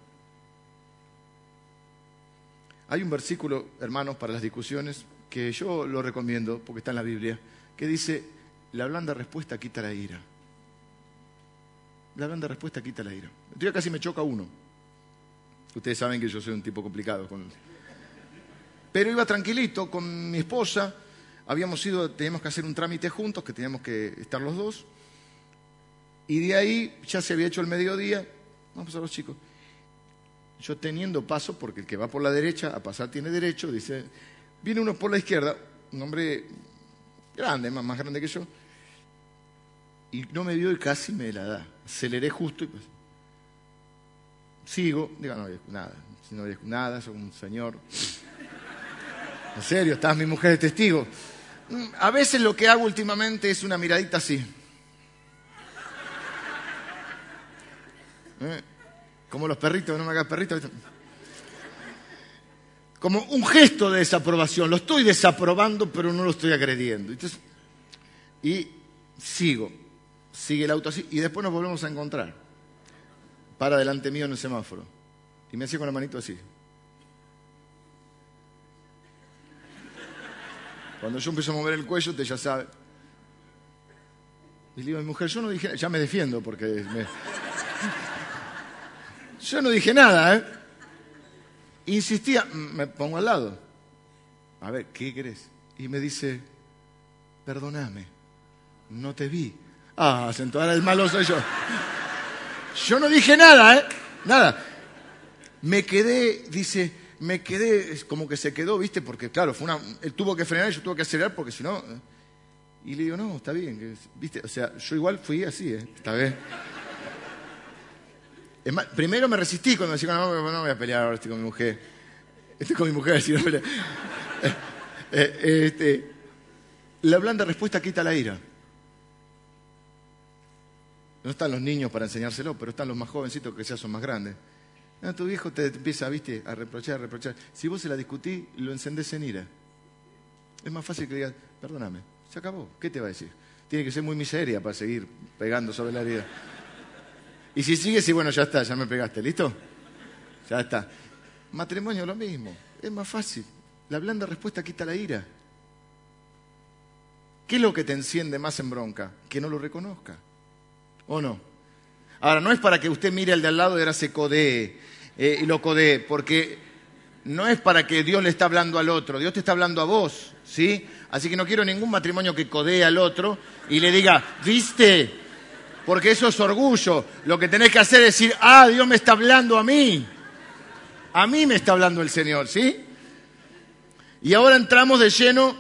Hay un versículo, hermanos, para las discusiones, que yo lo recomiendo, porque está en la Biblia, que dice, la blanda respuesta quita la ira. La blanda respuesta quita la ira. Entonces casi me choca uno. Ustedes saben que yo soy un tipo complicado. Con... Pero iba tranquilito con mi esposa. Habíamos ido, teníamos que hacer un trámite juntos, que teníamos que estar los dos. Y de ahí ya se había hecho el mediodía. Vamos a los chicos. Yo teniendo paso, porque el que va por la derecha a pasar tiene derecho, dice, viene uno por la izquierda, un hombre grande, más, grande que yo, y no me vio y casi me la da. Aceleré justo y pues sigo, digo, no nada, no nada, soy un señor. En serio, estás mi mujer de testigo. A veces lo que hago últimamente es una miradita así. ¿Eh? Como los perritos, no me hagas perritos. Como un gesto de desaprobación. Lo estoy desaprobando, pero no lo estoy agrediendo. y sigo. Sigue el auto así. Y después nos volvemos a encontrar. Para delante mío en el semáforo. Y me hacía con la manito así. Cuando yo empiezo a mover el cuello, usted ya sabe. Y le digo mi mujer, yo no dije, ya me defiendo porque. Yo no dije nada, ¿eh? Insistía, me pongo al lado. A ver, ¿qué querés? Y me dice, perdóname, no te vi. Ah, sentó ahora el malo soy yo. Yo no dije nada, ¿eh? Nada. Me quedé, dice, me quedé, como que se quedó, ¿viste? Porque claro, fue una, él tuvo que frenar y yo tuve que acelerar porque si no... ¿eh? Y le digo, no, está bien, ¿viste? O sea, yo igual fui así, ¿eh? Está bien primero me resistí cuando decía, no, no, voy a pelear ahora estoy con mi mujer. Estoy con mi mujer, si no pelea. Eh, eh, este, la blanda respuesta quita la ira. No están los niños para enseñárselo, pero están los más jovencitos que ya son más grandes. Tu viejo te empieza, viste, a reprochar, a reprochar. Si vos se la discutís, lo encendés en ira. Es más fácil que digas, perdóname, se acabó. ¿Qué te va a decir? Tiene que ser muy miseria para seguir pegando sobre la herida. Y si sigue, sí, bueno, ya está, ya me pegaste, ¿listo? Ya está. Matrimonio lo mismo, es más fácil. La blanda respuesta quita la ira. ¿Qué es lo que te enciende más en bronca? Que no lo reconozca. ¿O no? Ahora, no es para que usted mire al de al lado y ahora se codee eh, y lo codee, porque no es para que Dios le está hablando al otro, Dios te está hablando a vos, ¿sí? Así que no quiero ningún matrimonio que codee al otro y le diga, ¿viste? porque eso es orgullo. Lo que tenés que hacer es decir, ah, Dios me está hablando a mí. A mí me está hablando el Señor, ¿sí? Y ahora entramos de lleno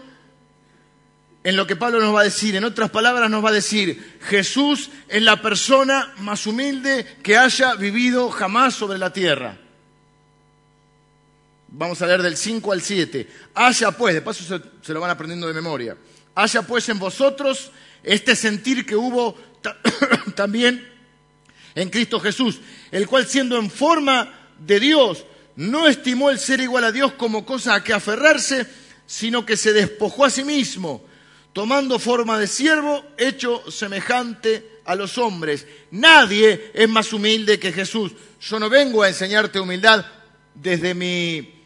en lo que Pablo nos va a decir. En otras palabras nos va a decir, Jesús es la persona más humilde que haya vivido jamás sobre la tierra. Vamos a leer del 5 al 7. Haya pues, de paso se, se lo van aprendiendo de memoria. Haya pues en vosotros este sentir que hubo también en Cristo Jesús, el cual siendo en forma de Dios, no estimó el ser igual a Dios como cosa a que aferrarse, sino que se despojó a sí mismo, tomando forma de siervo, hecho semejante a los hombres. Nadie es más humilde que Jesús. Yo no vengo a enseñarte humildad desde mi...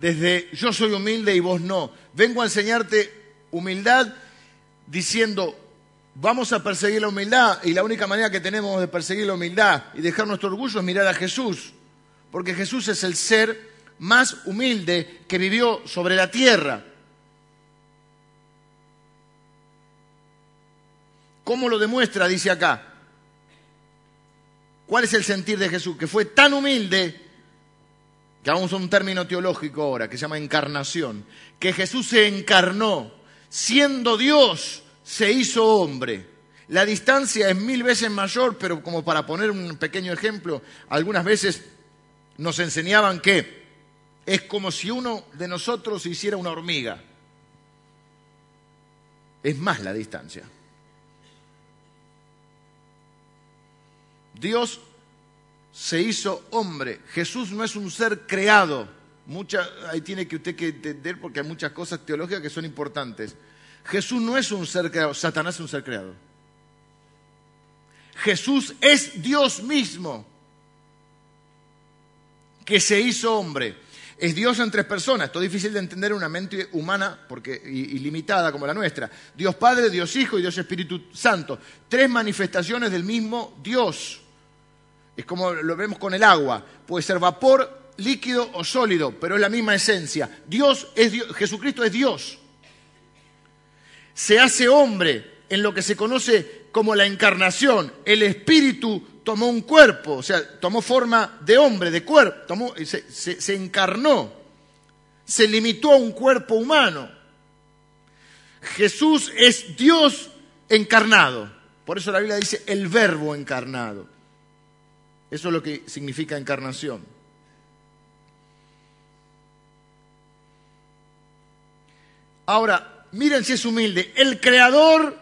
Desde yo soy humilde y vos no. Vengo a enseñarte humildad diciendo, vamos a perseguir la humildad y la única manera que tenemos de perseguir la humildad y dejar nuestro orgullo es mirar a Jesús, porque Jesús es el ser más humilde que vivió sobre la tierra. ¿Cómo lo demuestra? Dice acá. ¿Cuál es el sentir de Jesús? Que fue tan humilde, que vamos a un término teológico ahora, que se llama encarnación, que Jesús se encarnó, siendo Dios, se hizo hombre. La distancia es mil veces mayor, pero como para poner un pequeño ejemplo, algunas veces nos enseñaban que es como si uno de nosotros hiciera una hormiga. Es más la distancia. Dios se hizo hombre. Jesús no es un ser creado. Mucha, ahí tiene que usted que entender porque hay muchas cosas teológicas que son importantes. Jesús no es un ser creado, Satanás es un ser creado. Jesús es Dios mismo que se hizo hombre. Es Dios en tres personas. Esto es difícil de entender en una mente humana porque, y, limitada como la nuestra. Dios Padre, Dios Hijo y Dios Espíritu Santo. Tres manifestaciones del mismo Dios. Es como lo vemos con el agua. Puede ser vapor, líquido o sólido, pero es la misma esencia. Dios es Dios, Jesucristo es Dios. Se hace hombre en lo que se conoce como la encarnación. El Espíritu tomó un cuerpo, o sea, tomó forma de hombre, de cuerpo, tomó, se, se encarnó, se limitó a un cuerpo humano. Jesús es Dios encarnado. Por eso la Biblia dice el verbo encarnado. Eso es lo que significa encarnación. Ahora, miren si es humilde. El creador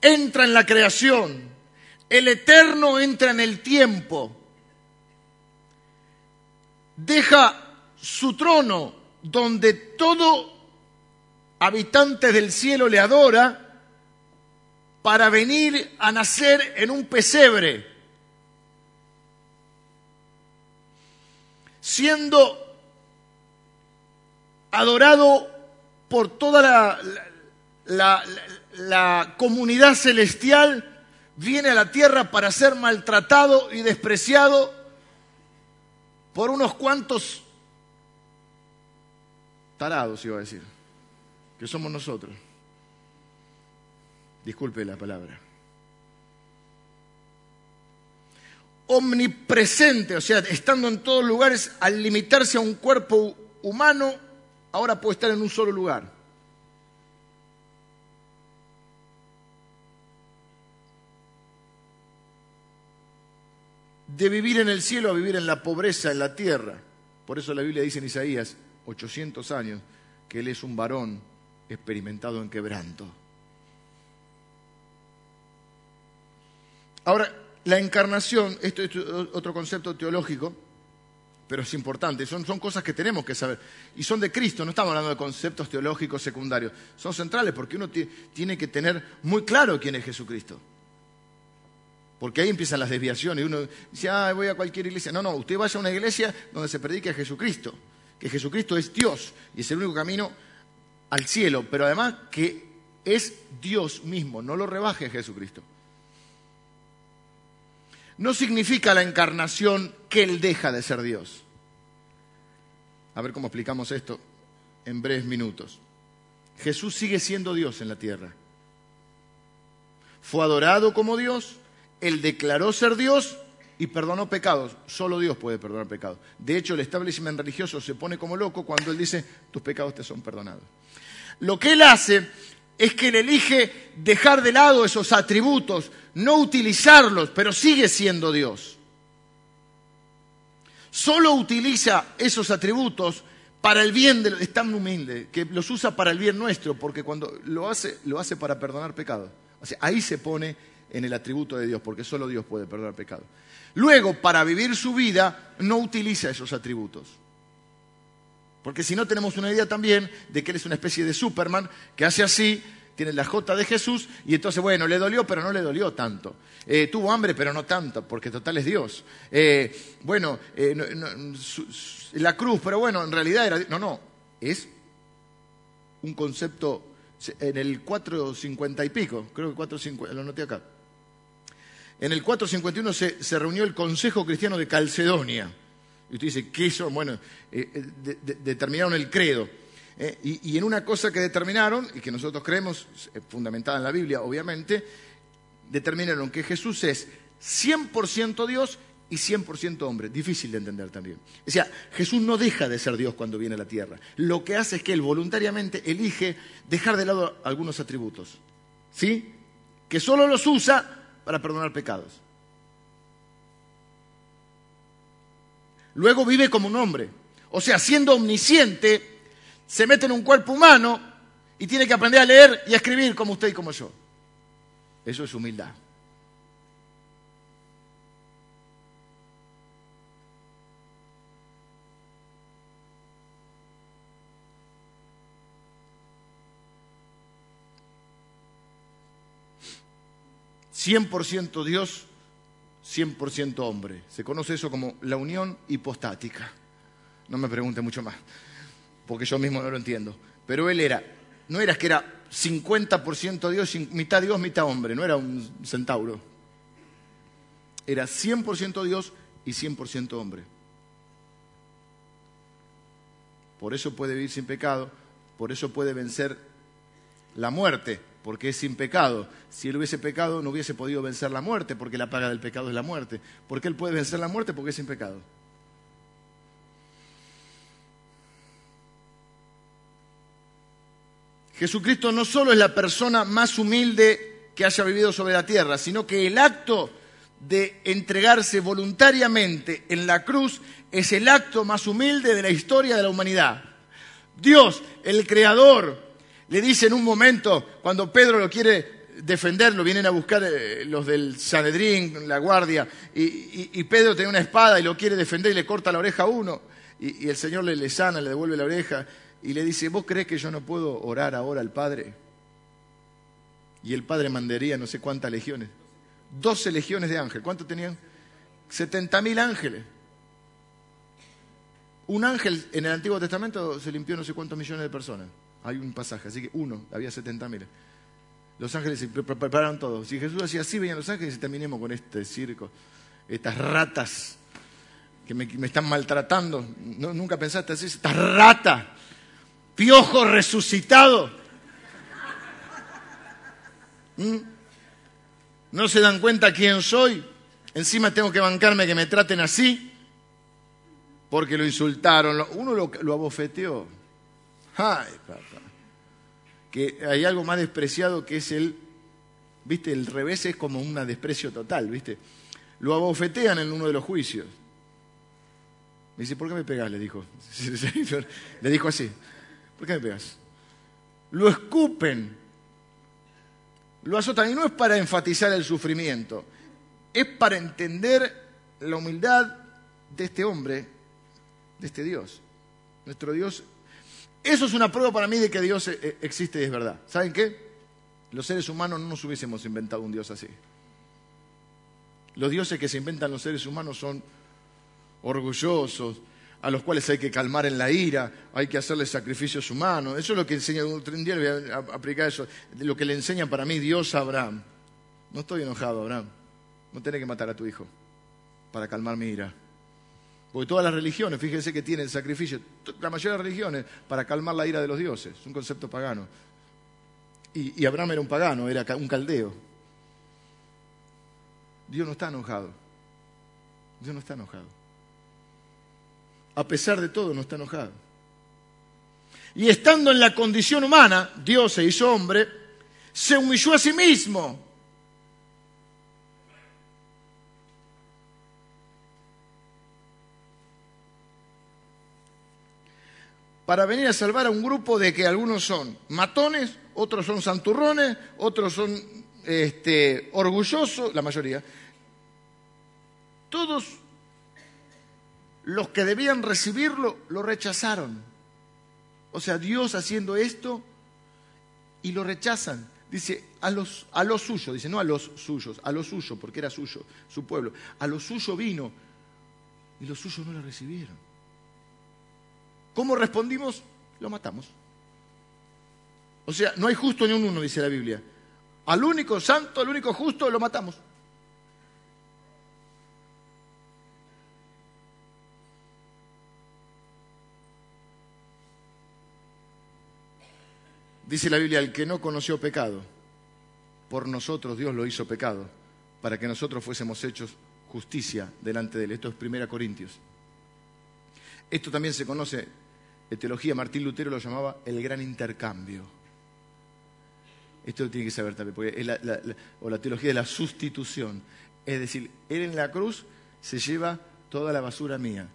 entra en la creación. El eterno entra en el tiempo. Deja su trono donde todo habitante del cielo le adora para venir a nacer en un pesebre, siendo adorado por toda la, comunidad celestial viene a la tierra para ser maltratado y despreciado por unos cuantos tarados, iba a decir, que somos nosotros. Disculpe la palabra. Omnipresente, o sea, estando en todos lugares, al limitarse a un cuerpo humano, ahora puede estar en un solo lugar. de vivir en el cielo a vivir en la pobreza en la tierra. Por eso la Biblia dice en Isaías, 800 años, que Él es un varón experimentado en quebranto. Ahora, la encarnación, esto es otro concepto teológico, pero es importante, son, son cosas que tenemos que saber. Y son de Cristo, no estamos hablando de conceptos teológicos secundarios, son centrales porque uno tiene que tener muy claro quién es Jesucristo. Porque ahí empiezan las desviaciones. Uno dice, ah, voy a cualquier iglesia. No, no, usted vaya a una iglesia donde se predique a Jesucristo. Que Jesucristo es Dios y es el único camino al cielo. Pero además que es Dios mismo. No lo rebaje Jesucristo. No significa la encarnación que Él deja de ser Dios. A ver cómo explicamos esto en breves minutos. Jesús sigue siendo Dios en la tierra. Fue adorado como Dios, él declaró ser Dios y perdonó pecados. Solo Dios puede perdonar pecados. De hecho, el establishment religioso se pone como loco cuando Él dice, tus pecados te son perdonados. Lo que Él hace es que Él elige dejar de lado esos atributos, no utilizarlos, pero sigue siendo Dios. Solo utiliza esos atributos para el bien de es tan humilde que los usa para el bien nuestro, porque cuando lo hace, lo hace para perdonar pecados. Ahí se pone en el atributo de Dios, porque solo Dios puede perdonar pecado. Luego, para vivir su vida, no utiliza esos atributos. Porque si no tenemos una idea también de que Él es una especie de Superman que hace así, tiene la J de Jesús, y entonces, bueno, le dolió, pero no le dolió tanto. Eh, tuvo hambre, pero no tanto, porque total es Dios. Eh, bueno, eh, la cruz, pero bueno, en realidad era... No, no, es un concepto en el 450 y pico, creo que 450, lo noté acá. En el 451 se, se reunió el Consejo Cristiano de Calcedonia. Y usted dice, ¿qué hizo? Bueno, eh, eh, determinaron el credo. Eh, y, en una cosa que determinaron, y que nosotros creemos, fundamentada en la Biblia, obviamente, determinaron que Jesús es 100% Dios y 100% hombre. Difícil de entender también. O sea, Jesús no deja de ser Dios cuando viene a la tierra. Lo que hace es que Él voluntariamente elige dejar de lado algunos atributos. ¿Sí? Que solo los usa para perdonar pecados. Luego vive como un hombre. O sea, siendo omnisciente, se mete en un cuerpo humano y tiene que aprender a leer y a escribir como usted y como yo. Eso es humildad. 100% Dios, 100% hombre. Se conoce eso como la unión hipostática. no me pregunte mucho más, porque yo mismo no lo entiendo. Pero él era, no era que era 50% Dios, mitad Dios, mitad hombre, no era un centauro. Era 100% Dios y 100% hombre. Por eso puede vivir sin pecado, por eso puede vencer la muerte, porque es sin pecado. Si él hubiese pecado, no hubiese podido vencer la muerte, porque la paga del pecado es la muerte. ¿Por qué él puede vencer la muerte? Porque es sin pecado. Jesucristo no solo es la persona más humilde que haya vivido sobre la tierra, sino que el acto de entregarse voluntariamente en la cruz es el acto más humilde de la historia de la humanidad. Dios, el Creador, le dice en un momento, cuando Pedro lo quiere defender, lo vienen a buscar eh, los del Sanedrín, la guardia, y, Pedro tiene una espada y lo quiere defender y le corta la oreja a uno, y, el Señor le, le sana, le devuelve la oreja, y le dice, ¿vos crees que yo no puedo orar ahora al Padre? Y el Padre mandaría no sé cuántas legiones. Doce legiones de ángeles. ¿Cuántos tenían? Setenta mil ángeles. Un ángel en el Antiguo Testamento se limpió no sé cuántos millones de personas. Hay un pasaje, así que uno, había setenta mil. Los ángeles se prepararon todo. Si Jesús hacía así, venían los ángeles y terminemos con este circo, estas ratas que me, están maltratando. nunca pensaste así, estas ratas piojo resucitado. ¿Mm? ¿No se dan cuenta quién soy? Encima tengo que bancarme que me traten así porque lo insultaron. Uno lo, abofeteó. Ay, papá. Que hay algo más despreciado que es el, viste, el revés es como un desprecio total, viste. Lo abofetean en uno de los juicios. Me dice, ¿por qué me pegas? Le dijo. Le dijo así. ¿Por qué me pegas? Lo escupen, lo azotan. Y no es para enfatizar el sufrimiento, es para entender la humildad de este hombre, de este Dios. Nuestro Dios. Eso es una prueba para mí de que Dios e, e, existe y es verdad. ¿Saben qué? Los seres humanos no nos hubiésemos inventado un Dios así. Los dioses que se inventan los seres humanos son orgullosos, a los cuales hay que calmar en la ira, hay que hacerles sacrificios humanos. Eso es lo que enseña, un día le voy a aplicar eso, lo que le enseña para mí Dios a Abraham. No estoy enojado, Abraham. No tenés que matar a tu hijo para calmar mi ira. Porque todas las religiones, fíjense que tienen sacrificio, la mayoría de las religiones, para calmar la ira de los dioses. Es un concepto pagano. Y, y Abraham era un pagano, era un caldeo. Dios no está enojado. Dios no está enojado a pesar de todo, no está enojado. Y estando en la condición humana, Dios se hizo hombre, se humilló a sí mismo. Para venir a salvar a un grupo de que algunos son matones, otros son santurrones, otros son este, orgullosos, la mayoría. Todos los que debían recibirlo lo rechazaron. O sea, Dios haciendo esto y lo rechazan. Dice, a los, a los suyos, dice, no a los suyos, a los suyos, porque era suyo, su pueblo. A los suyos vino y los suyos no lo recibieron. ¿Cómo respondimos? Lo matamos. O sea, no hay justo ni un uno, dice la Biblia. Al único santo, al único justo, lo matamos. Dice la Biblia, el que no conoció pecado, por nosotros Dios lo hizo pecado, para que nosotros fuésemos hechos justicia delante de él. Esto es Primera Corintios. Esto también se conoce, en teología, Martín Lutero lo llamaba el gran intercambio. Esto lo tiene que saber también, porque la, o la teología de la sustitución. Es decir, Él en la cruz se lleva toda la basura mía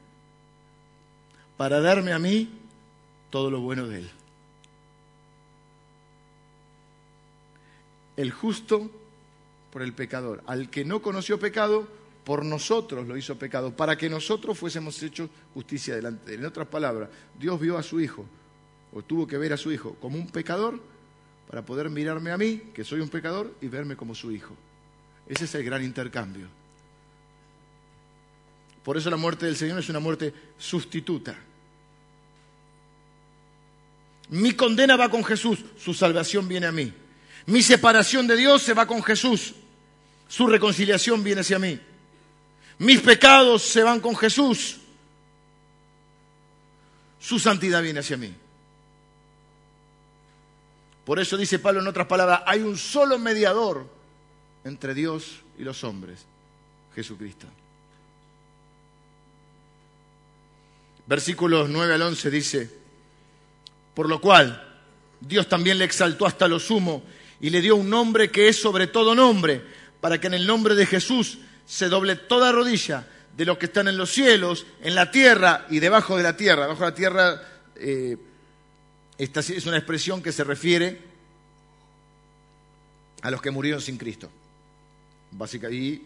para darme a mí todo lo bueno de Él. el justo por el pecador. Al que no conoció pecado, por nosotros lo hizo pecado, para que nosotros fuésemos hechos justicia delante de él. En otras palabras, Dios vio a su hijo, o tuvo que ver a su hijo como un pecador, para poder mirarme a mí, que soy un pecador, y verme como su hijo. Ese es el gran intercambio. Por eso la muerte del Señor es una muerte sustituta. Mi condena va con Jesús, su salvación viene a mí. Mi separación de Dios se va con Jesús, su reconciliación viene hacia mí. Mis pecados se van con Jesús, su santidad viene hacia mí. Por eso dice Pablo en otras palabras, hay un solo mediador entre Dios y los hombres, Jesucristo. Versículos 9 al 11 dice, por lo cual Dios también le exaltó hasta lo sumo y le dio un nombre que es sobre todo nombre, para que en el nombre de Jesús se doble toda rodilla de los que están en los cielos, en la tierra y debajo de la tierra. Debajo de la tierra, eh, esta es una expresión que se refiere a los que murieron sin Cristo. Básicamente,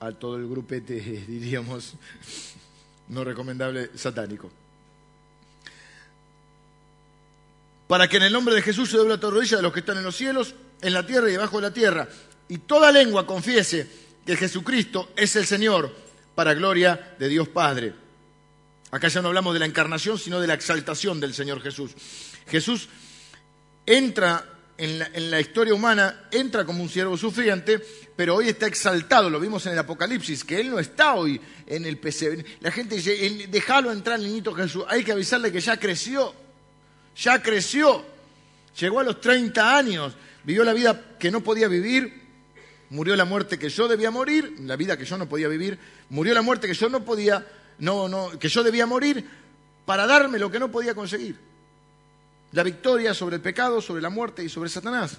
a todo el grupete, diríamos, no recomendable satánico. Para que en el nombre de Jesús se doble toda rodilla de los que están en los cielos, en la tierra y debajo de la tierra, y toda lengua confiese que Jesucristo es el Señor, para gloria de Dios Padre. Acá ya no hablamos de la encarnación, sino de la exaltación del Señor Jesús. Jesús entra en la, historia humana, entra como un siervo sufriente, pero hoy está exaltado, lo vimos en el Apocalipsis, que Él no está hoy en el PC. La gente dice, déjalo entrar niñito Jesús, hay que avisarle que ya creció, ya creció, llegó a los 30 años, vivió la vida que no podía vivir, murió la muerte que yo debía morir, la vida que yo no podía vivir, murió la muerte que yo no podía, no, no, que yo debía morir para darme lo que no podía conseguir. La victoria sobre el pecado, sobre la muerte y sobre Satanás.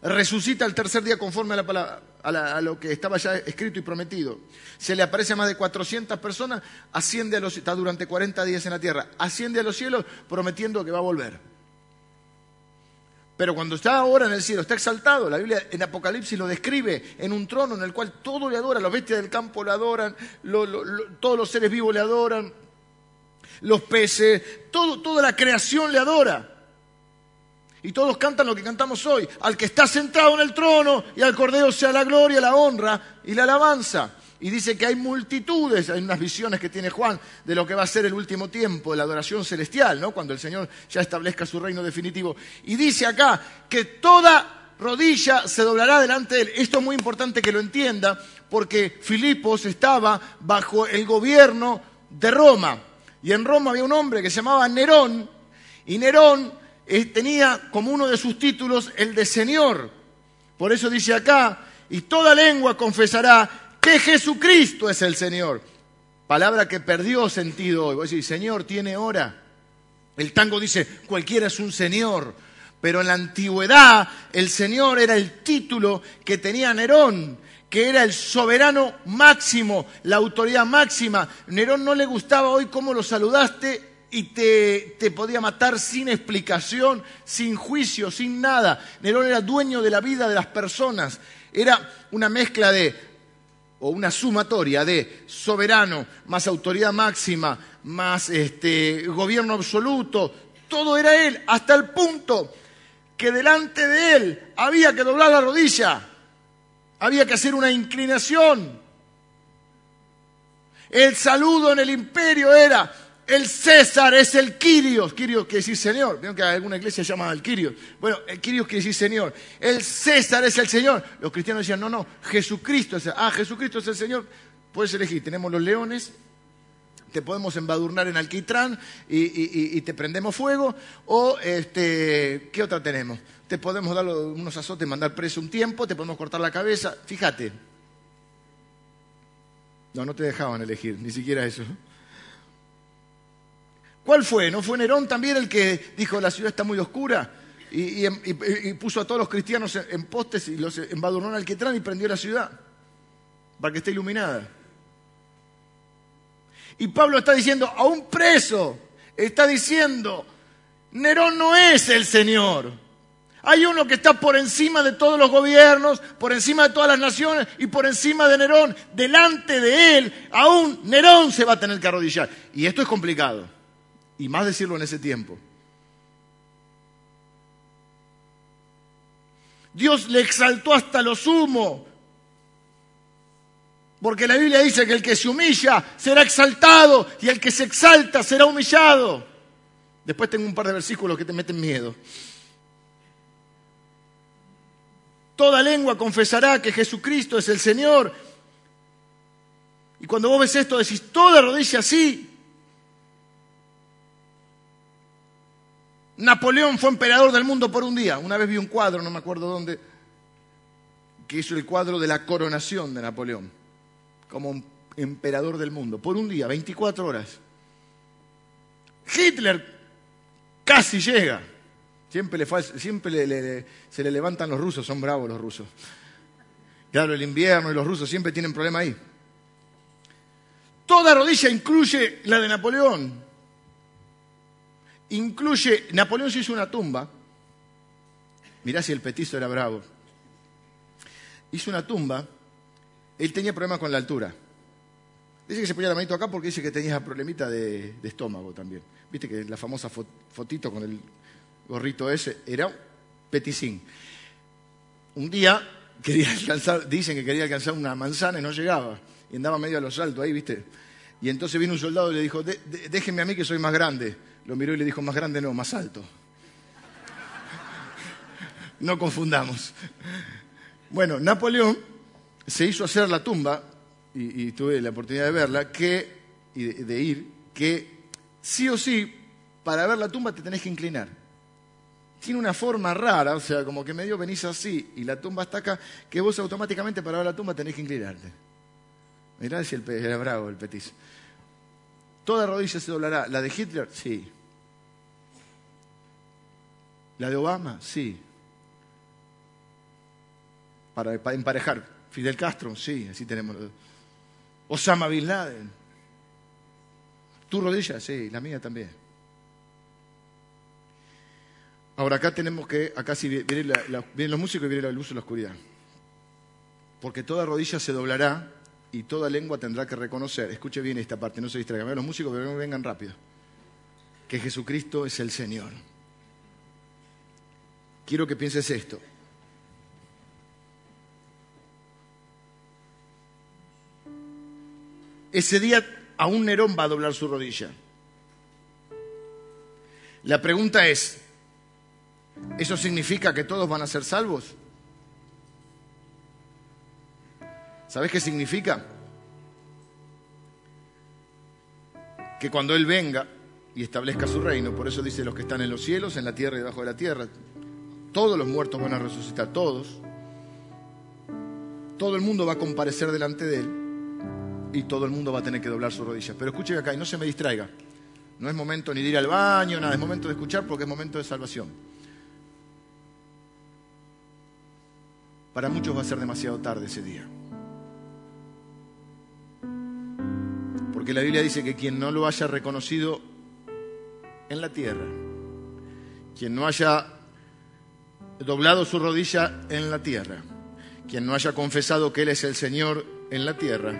Resucita el tercer día conforme a, a, lo que estaba ya escrito y prometido. Se le aparece a más de 400 personas, asciende a los, está durante 40 días en la tierra, asciende a los cielos prometiendo que va a volver. Pero cuando está ahora en el cielo, está exaltado. La Biblia en Apocalipsis lo describe en un trono en el cual todo le adora. Los bestias del campo le adoran, todos los seres vivos le adoran, los peces, toda la creación le adora. Y todos cantan lo que cantamos hoy. Al que está sentado en el trono y al Cordero sea la gloria, la honra y la alabanza. Y dice que hay multitudes, hay unas visiones que tiene Juan de lo que va a ser el último tiempo, la adoración celestial, ¿no? Cuando el Señor ya establezca su reino definitivo. Y dice acá que toda rodilla se doblará delante de él. Esto es muy importante que lo entienda, porque Filipos estaba bajo el gobierno de Roma. Y en Roma había un hombre que se llamaba Nerón, y Nerón eh, tenía como uno de sus títulos el de Señor. Por eso dice acá, y toda lengua confesará que Jesucristo es el Señor. Palabra que perdió sentido hoy. Voy a decir, Señor tiene hora. El tango dice, cualquiera es un Señor. Pero en la antigüedad el Señor era el título que tenía Nerón, que era el soberano máximo, la autoridad máxima. Nerón no le gustaba hoy cómo lo saludaste y te, te, podía matar sin explicación, sin juicio, sin nada. Nerón era dueño de la vida de las personas. Era una mezcla de o una sumatoria de soberano más autoridad máxima más este, gobierno absoluto, todo era él, hasta el punto que delante de él había que doblar la rodilla, había que hacer una inclinación. El saludo en el imperio era el César es el Quirios. Quirios quiere decir Señor. Vieron que alguna iglesia llama al Quirios. Bueno, el Quirios quiere decir Señor. El César es el Señor. Los cristianos decían, no, no, Jesucristo es el... Ah, Jesucristo es el Señor. Puedes elegir. Tenemos los leones, te podemos embadurnar en alquitrán y, te prendemos fuego. O, este, ¿qué otra tenemos? Te podemos dar unos azotes, mandar preso un tiempo, te podemos cortar la cabeza. Fíjate. No, no te dejaban elegir, ni siquiera eso. ¿Cuál fue? ¿No fue Nerón también el que dijo la ciudad está muy oscura? Y, puso a todos los cristianos en, postes y los embadurnó en alquitrán y prendió la ciudad para que esté iluminada. Y Pablo está diciendo, a un preso, está diciendo, Nerón no es el Señor. Hay uno que está por encima de todos los gobiernos, por encima de todas las naciones y por encima de Nerón. Delante de él, aún Nerón se va a tener que arrodillar. Y esto es complicado y más decirlo en ese tiempo. Dios le exaltó hasta lo sumo, porque la Biblia dice que el que se humilla será exaltado y el que se exalta será humillado. Después tengo un par de versículos que te meten miedo. Toda lengua confesará que Jesucristo es el Señor. Y cuando vos ves esto decís, toda rodilla sí. Napoleón fue emperador del mundo por un día. Una vez vi un cuadro, no me acuerdo dónde, que hizo el cuadro de la coronación de Napoleón, como emperador del mundo, por un día, 24 horas. Hitler casi llega. Siempre, le, se le levantan los rusos, son bravos los rusos. Claro, el invierno y los rusos siempre tienen problema ahí. Toda rodilla incluye la de Napoleón incluye, Napoleón se hizo una tumba, mirá si el petizo era bravo, hizo una tumba, él tenía problemas con la altura. Dice que se ponía la manito acá porque dice que tenía problemita de, estómago también. Viste que la famosa fotito con el gorrito ese era peticín. Un día quería alcanzar, dicen que quería alcanzar una manzana y no llegaba. Y andaba medio a los altos ahí, ¿viste? Y entonces vino un soldado y le dijo, déjenme a mí que soy más grande. Lo miró y le dijo, más grande no, más alto. No confundamos. Bueno, Napoleón se hizo hacer la tumba, y, tuve la oportunidad de verla, que, y de, ir, que sí o sí, para ver la tumba te tenés que inclinar. Tiene una forma rara, o sea, como que medio venís así y la tumba está acá, que vos automáticamente para ver la tumba tenés que inclinarte. Mirá si el, era bravo el petiz. Toda rodilla se doblará. ¿La de Hitler? Sí. ¿La de Obama? Sí. Para, emparejar. Fidel Castro, sí, así tenemos. Osama Bin Laden. ¿Tu rodilla? Sí, la mía también. Ahora acá tenemos que, acá sí vienen, los músicos y viene la luz y la oscuridad. Porque toda rodilla se doblará y toda lengua tendrá que reconocer, escuche bien esta parte, no se distraigan, los músicos pero vengan rápido, que Jesucristo es el Señor. Quiero que pienses esto. Ese día aún Nerón va a doblar su rodilla. La pregunta es, ¿eso significa que todos van a ser salvos? ¿Sabes qué significa? Que cuando Él venga y establezca su reino, por eso dice los que están en los cielos, en la tierra y debajo de la tierra, todos los muertos van a resucitar, todos. Todo el mundo va a comparecer delante de Él y todo el mundo va a tener que doblar sus rodillas. Pero escuche acá y no se me distraiga. No es momento ni de ir al baño, nada, es momento de escuchar porque es momento de salvación. Para muchos va a ser demasiado tarde ese día. Porque la Biblia dice que quien no lo haya reconocido en la tierra, quien no haya doblado su rodilla en la tierra, quien no haya confesado que Él es el Señor en la tierra,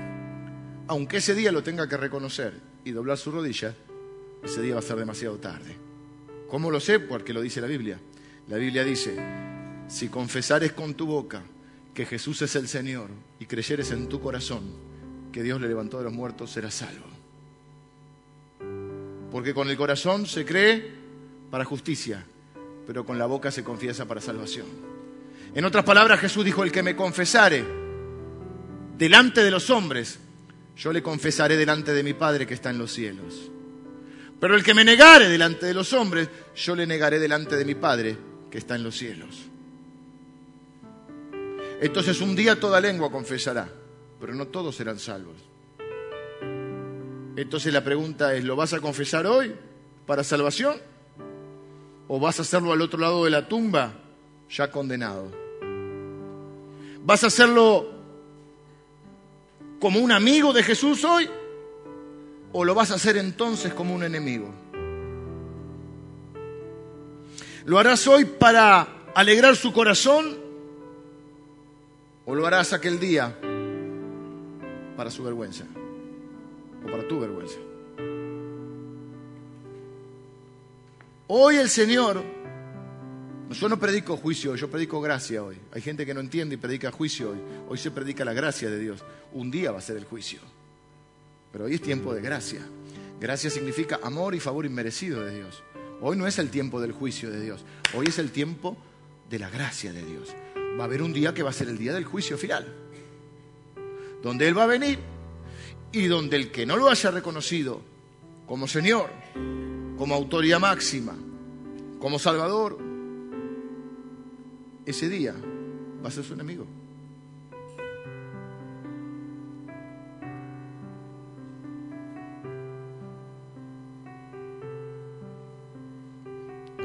aunque ese día lo tenga que reconocer y doblar su rodilla, ese día va a ser demasiado tarde. ¿Cómo lo sé? Porque lo dice la Biblia. La Biblia dice, si confesares con tu boca que Jesús es el Señor y creyeres en tu corazón que Dios le levantó de los muertos, serás salvo. Porque con el corazón se cree para justicia, pero con la boca se confiesa para salvación. En otras palabras, Jesús dijo, el que me confesare delante de los hombres, yo le confesaré delante de mi Padre que está en los cielos. Pero el que me negare delante de los hombres, yo le negaré delante de mi Padre que está en los cielos. Entonces un día toda lengua confesará, pero no todos serán salvos. Entonces la pregunta es, ¿lo vas a confesar hoy para salvación? ¿O vas a hacerlo al otro lado de la tumba, ya condenado? ¿Vas a hacerlo como un amigo de Jesús hoy? ¿O lo vas a hacer entonces como un enemigo? ¿Lo harás hoy para alegrar su corazón? ¿O lo harás aquel día para su vergüenza? ¿O para tu vergüenza? Hoy el Señor, yo no predico juicio, yo predico gracia hoy. Hay gente que no entiende y predica juicio hoy. Hoy se predica la gracia de Dios. Un día va a ser el juicio. Pero hoy es tiempo de gracia. Gracia significa amor y favor inmerecido de Dios. Hoy no es el tiempo del juicio de Dios, hoy es el tiempo de la gracia de Dios. Va a haber un día que va a ser el día del juicio final, donde Él va a venir y donde el que no lo haya reconocido como Señor, como autoridad máxima, como Salvador, ese día va a ser su enemigo.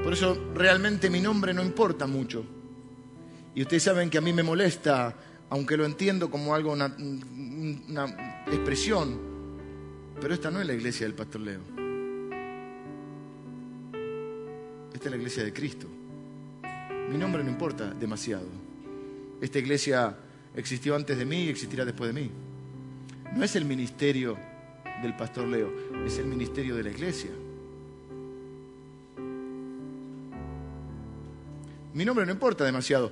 Por eso realmente mi nombre no importa mucho. Y ustedes saben que a mí me molesta, aunque lo entiendo como algo, una, una expresión, pero esta no es la iglesia del Pastor Leo. La iglesia de Cristo. Mi nombre no importa demasiado. Esta iglesia existió antes de mí y existirá después de mí. No es el ministerio del Pastor Leo, es el ministerio de la iglesia. Mi nombre no importa demasiado.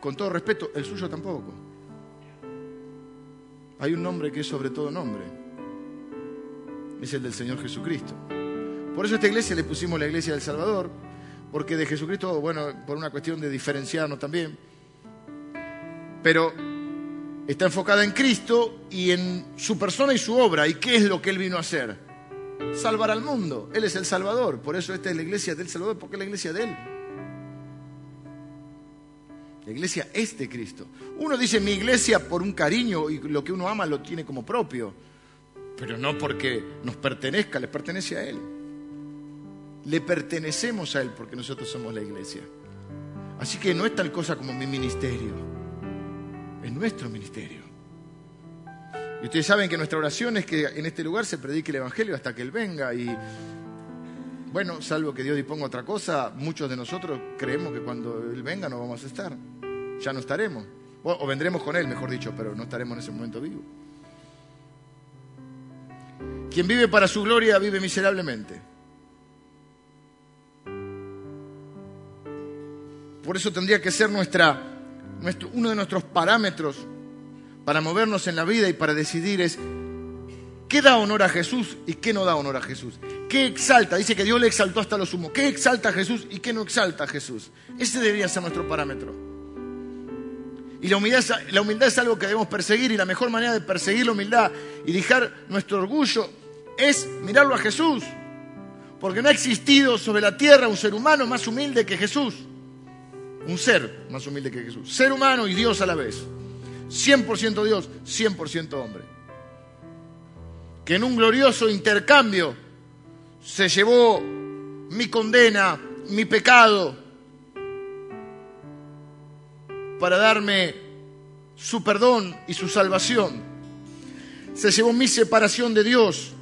Con todo respeto, el suyo tampoco. Hay un nombre que es sobre todo nombre. Es el del Señor Jesucristo. Por eso a esta iglesia le pusimos la iglesia del Salvador, porque de Jesucristo, bueno, por una cuestión de diferenciarnos también, pero está enfocada en Cristo y en su persona y su obra. ¿Y qué es lo que Él vino a hacer? Salvar al mundo. Él es el Salvador. Por eso esta es la iglesia del Salvador, porque es la iglesia de Él. La iglesia es de Cristo. Uno dice mi iglesia por un cariño y lo que uno ama lo tiene como propio, pero no porque nos pertenezca, le pertenece a Él. Le pertenecemos a Él porque nosotros somos la iglesia. Así que no es tal cosa como mi ministerio, es nuestro ministerio. Y ustedes saben que nuestra oración es que en este lugar se predique el Evangelio hasta que Él venga y bueno, salvo que Dios disponga otra cosa, muchos de nosotros creemos que cuando Él venga no vamos a estar. Ya no estaremos. O, vendremos con Él, mejor dicho, pero no estaremos en ese momento vivos. Quien vive para su gloria vive miserablemente. Por eso tendría que ser nuestra, nuestro, uno de nuestros parámetros para movernos en la vida y para decidir es qué da honor a Jesús y qué no da honor a Jesús. ¿Qué exalta? Dice que Dios le exaltó hasta lo sumo. ¿Qué exalta a Jesús y qué no exalta a Jesús? Ese debería ser nuestro parámetro. Y la humildad, la humildad es algo que debemos perseguir y la mejor manera de perseguir la humildad y dejar nuestro orgullo es mirarlo a Jesús. Porque no ha existido sobre la tierra un ser humano más humilde que Jesús. Un ser más humilde que Jesús. Ser humano y Dios a la vez. 100% Dios, 100% hombre. Que en un glorioso intercambio se llevó mi condena, mi pecado, para darme su perdón y su salvación. Se llevó mi separación de Dios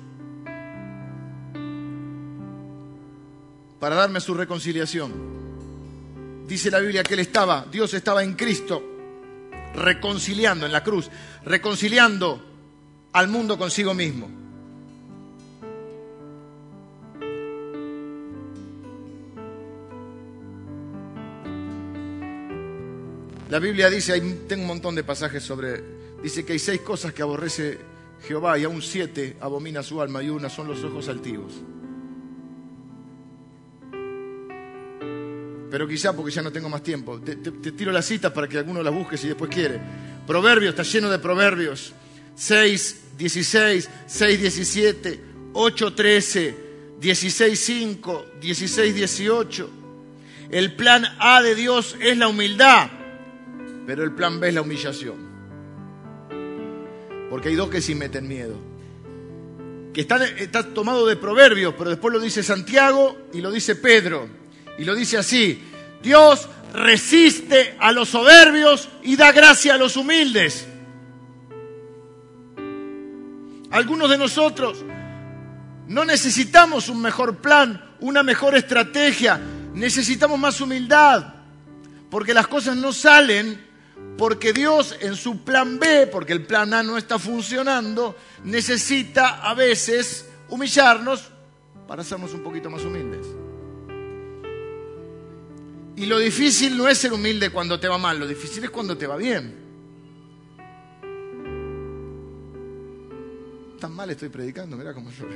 para darme su reconciliación. Dice la Biblia que Él estaba, Dios estaba en Cristo, reconciliando en la cruz, reconciliando al mundo consigo mismo. La Biblia dice, tengo un montón de pasajes sobre, dice que hay seis cosas que aborrece Jehová y aún siete abomina su alma y una son los ojos altivos. Pero quizá porque ya no tengo más tiempo. Te, tiro las citas para que alguno las busque si después quiere. Proverbios, está lleno de proverbios. 6, 16, 6, 17, 8, 13, 16, 5, 16, 18. El plan A de Dios es la humildad pero el plan B es la humillación. Porque hay dos que sí meten miedo. Que está, está tomado de proverbios, pero después lo dice Santiago y lo dice Pedro. Y lo dice así, Dios resiste a los soberbios y da gracia a los humildes. Algunos de nosotros no necesitamos un mejor plan, una mejor estrategia, necesitamos más humildad, porque las cosas no salen porque Dios en su plan B, porque el plan A no está funcionando, necesita a veces humillarnos para hacernos un poquito más humildes. Y lo difícil no es ser humilde cuando te va mal, lo difícil es cuando te va bien. Tan mal estoy predicando, mira cómo lloro.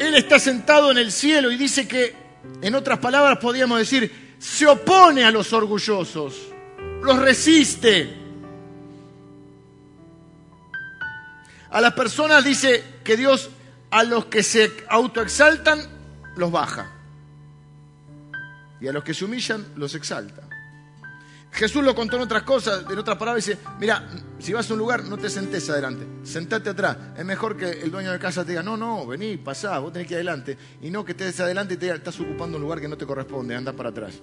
Él está sentado en el cielo y dice que, en otras palabras, podríamos decir, se opone a los orgullosos, los resiste. A las personas dice que Dios a los que se autoexaltan los baja. Y a los que se humillan los exalta. Jesús lo contó en otras cosas, en otras palabras, dice, mira, si vas a un lugar, no te sentes adelante, sentate atrás. Es mejor que el dueño de casa te diga, no, no, vení, pasá, vos tenés que ir adelante. Y no que estés adelante y te diga, estás ocupando un lugar que no te corresponde, anda para atrás.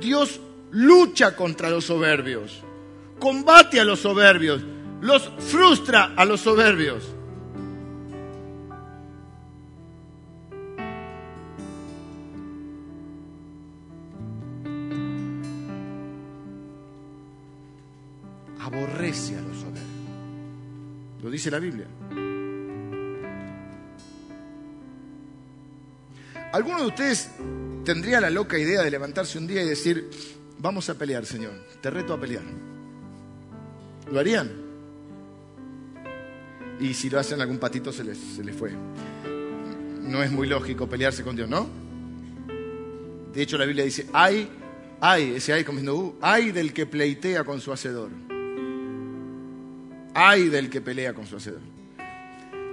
Dios lucha contra los soberbios, combate a los soberbios, los frustra a los soberbios. Aborrece a los soberbios. Lo dice la Biblia. ¿Alguno de ustedes tendría la loca idea de levantarse un día y decir, vamos a pelear, Señor, te reto a pelear? ¿Lo harían? Y si lo hacen, algún patito se les, se les fue. No es muy lógico pelearse con Dios, ¿no? De hecho, la Biblia dice, hay, hay, ese hay como diciendo, uh, hay del que pleitea con su hacedor. Hay del que pelea con su hacedor.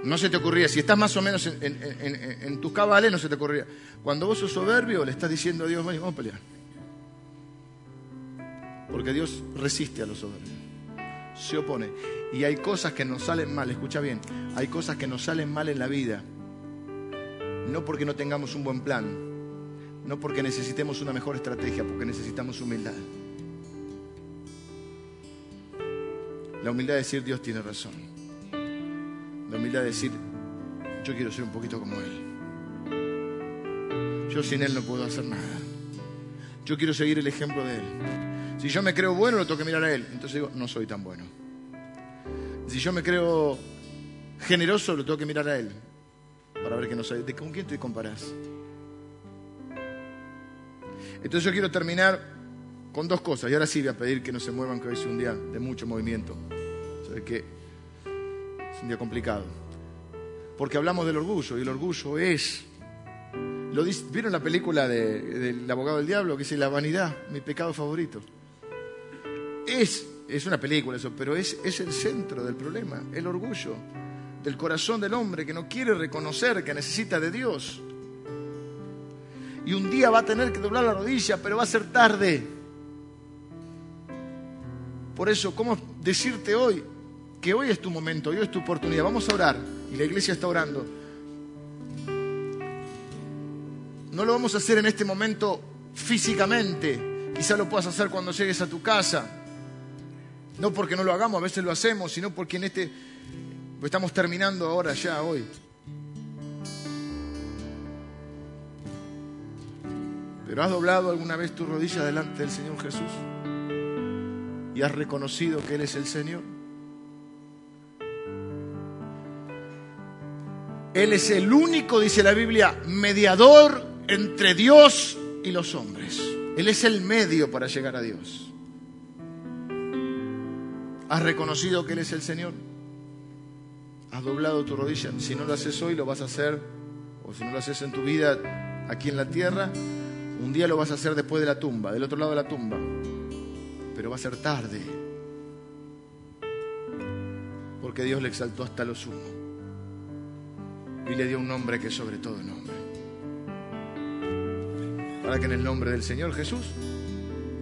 No se te ocurría, si estás más o menos en, tus cabales, no se te ocurría. Cuando vos sos soberbio, le estás diciendo a Dios, vamos a pelear. Porque Dios resiste a los soberbios. Se opone. Y hay cosas que nos salen mal, escucha bien, hay cosas que nos salen mal en la vida. No porque no tengamos un buen plan, no porque necesitemos una mejor estrategia, porque necesitamos humildad. La humildad es decir, Dios tiene razón. La humildad es decir, yo quiero ser un poquito como Él. Yo sin Él no puedo hacer nada. Yo quiero seguir el ejemplo de Él. Si yo me creo bueno, lo tengo que mirar a Él. Entonces digo, no soy tan bueno. Si yo me creo generoso, lo tengo que mirar a Él. Para ver que no soy. ¿Con quién te comparás? Entonces yo quiero terminar con dos cosas. Y ahora sí voy a pedir que no se muevan, que hoy es un día de mucho movimiento. ¿Sabes qué? Es un día complicado. Porque hablamos del orgullo y el orgullo es... Lo ¿Vieron la película del abogado del diablo que dice La vanidad, mi pecado favorito? Es, es una película eso, pero es, es el centro del problema, el orgullo del corazón del hombre que no quiere reconocer que necesita de Dios. Y un día va a tener que doblar la rodilla, pero va a ser tarde. Por eso, ¿cómo decirte hoy que hoy es tu momento, hoy es tu oportunidad? Vamos a orar. Y la iglesia está orando. No lo vamos a hacer en este momento físicamente. Quizá lo puedas hacer cuando llegues a tu casa. No porque no lo hagamos, a veces lo hacemos, sino porque en este pues estamos terminando ahora ya hoy. Pero has doblado alguna vez tu rodilla delante del Señor Jesús y has reconocido que Él es el Señor. Él es el único, dice la Biblia, mediador entre Dios y los hombres. Él es el medio para llegar a Dios. ¿Has reconocido que Él es el Señor? ¿Has doblado tu rodilla? Si no lo haces hoy, lo vas a hacer, o si no lo haces en tu vida aquí en la tierra, un día lo vas a hacer después de la tumba, del otro lado de la tumba. Pero va a ser tarde. Porque Dios le exaltó hasta lo sumo. Y le dio un nombre que sobre todo nombre. Para que en el nombre del Señor Jesús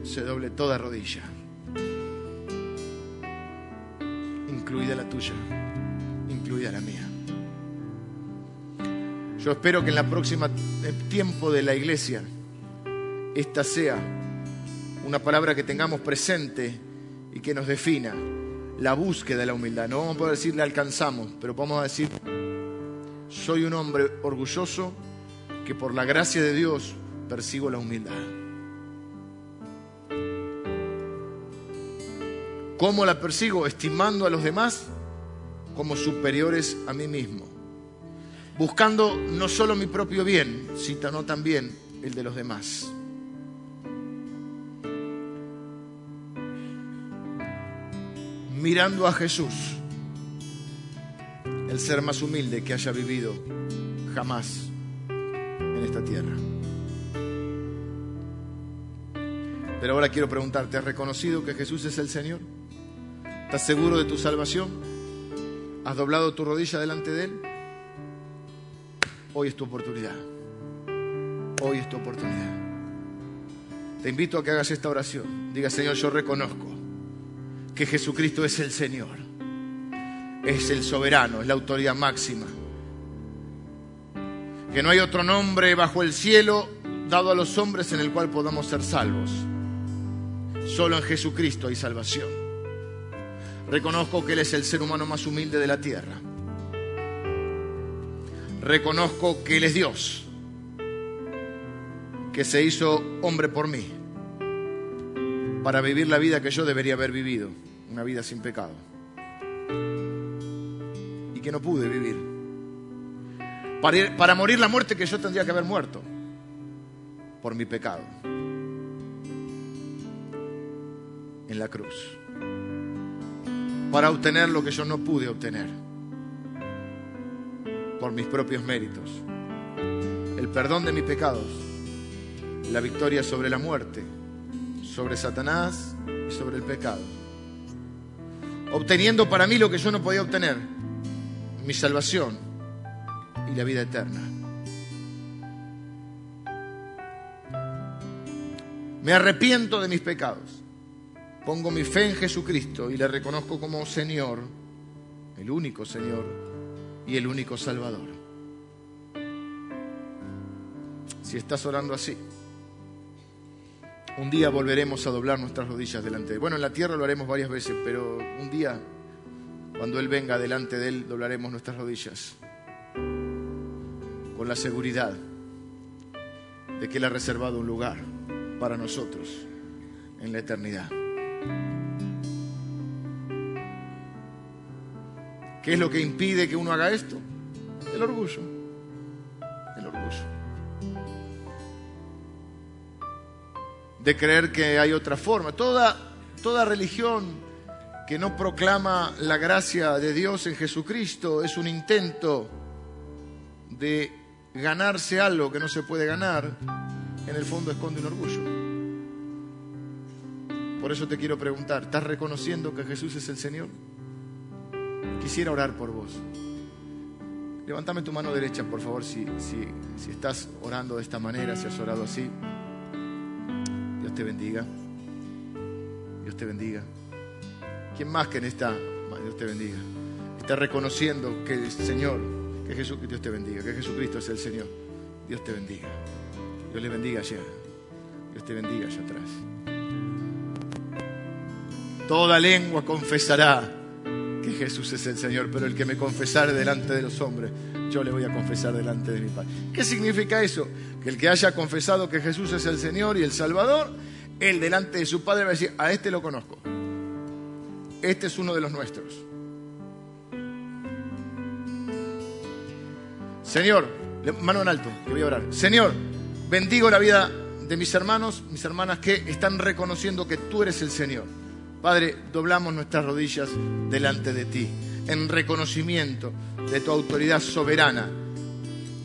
se doble toda rodilla. Incluida la tuya, incluida la mía. Yo espero que en la próxima tiempo de la iglesia esta sea una palabra que tengamos presente y que nos defina la búsqueda de la humildad. No vamos a poder decir la alcanzamos, pero podemos decir, soy un hombre orgulloso que por la gracia de Dios persigo la humildad. ¿Cómo la persigo? Estimando a los demás como superiores a mí mismo. Buscando no solo mi propio bien, sino también el de los demás. mirando a Jesús, el ser más humilde que haya vivido jamás en esta tierra. Pero ahora quiero preguntarte, ¿has reconocido que Jesús es el Señor? ¿Estás seguro de tu salvación? ¿Has doblado tu rodilla delante de Él? Hoy es tu oportunidad. Hoy es tu oportunidad. Te invito a que hagas esta oración. Diga, Señor, yo reconozco que Jesucristo es el Señor. Es el soberano, es la autoridad máxima. Que no hay otro nombre bajo el cielo dado a los hombres en el cual podamos ser salvos. Solo en Jesucristo hay salvación. Reconozco que Él es el ser humano más humilde de la tierra. Reconozco que Él es Dios, que se hizo hombre por mí, para vivir la vida que yo debería haber vivido, una vida sin pecado, y que no pude vivir, para, morir la muerte que yo tendría que haber muerto por mi pecado. en la cruz para obtener lo que yo no pude obtener por mis propios méritos. El perdón de mis pecados, la victoria sobre la muerte, sobre Satanás y sobre el pecado. Obteniendo para mí lo que yo no podía obtener, mi salvación y la vida eterna. Me arrepiento de mis pecados pongo mi fe en Jesucristo y le reconozco como Señor, el único Señor y el único Salvador. Si estás orando así, un día volveremos a doblar nuestras rodillas delante de Él. Bueno, en la tierra lo haremos varias veces, pero un día, cuando Él venga delante de Él, doblaremos nuestras rodillas con la seguridad de que Él ha reservado un lugar para nosotros en la eternidad. ¿Qué es lo que impide que uno haga esto? El orgullo. El orgullo. De creer que hay otra forma. Toda, toda religión que no proclama la gracia de Dios en Jesucristo es un intento de ganarse algo que no se puede ganar. En el fondo esconde un orgullo. Por eso te quiero preguntar, ¿estás reconociendo que Jesús es el Señor? Quisiera orar por vos. Levántame tu mano derecha, por favor, si, si, si estás orando de esta manera, si has orado así. Dios te bendiga. Dios te bendiga. ¿Quién más que en esta? Dios te bendiga. Está reconociendo que el Señor, que Jesús, Dios te bendiga, que Jesucristo es el Señor. Dios te bendiga. Dios le bendiga allá. Dios te bendiga allá atrás. Toda lengua confesará que Jesús es el Señor, pero el que me confesare delante de los hombres, yo le voy a confesar delante de mi Padre. ¿Qué significa eso? Que el que haya confesado que Jesús es el Señor y el Salvador, él delante de su Padre va a decir, a este lo conozco. Este es uno de los nuestros. Señor, mano en alto, que voy a orar. Señor, bendigo la vida de mis hermanos, mis hermanas que están reconociendo que tú eres el Señor. Padre, doblamos nuestras rodillas delante de ti, en reconocimiento de tu autoridad soberana.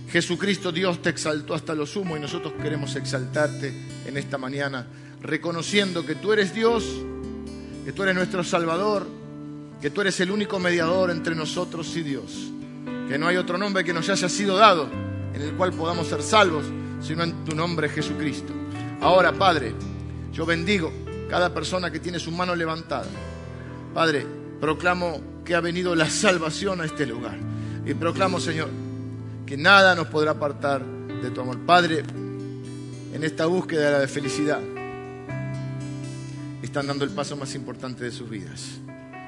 Jesucristo Dios te exaltó hasta lo sumo y nosotros queremos exaltarte en esta mañana, reconociendo que tú eres Dios, que tú eres nuestro Salvador, que tú eres el único mediador entre nosotros y Dios, que no hay otro nombre que nos haya sido dado en el cual podamos ser salvos, sino en tu nombre Jesucristo. Ahora, Padre, yo bendigo cada persona que tiene su mano levantada. Padre, proclamo que ha venido la salvación a este lugar. Y proclamo, Señor, que nada nos podrá apartar de tu amor. Padre, en esta búsqueda de felicidad, están dando el paso más importante de sus vidas.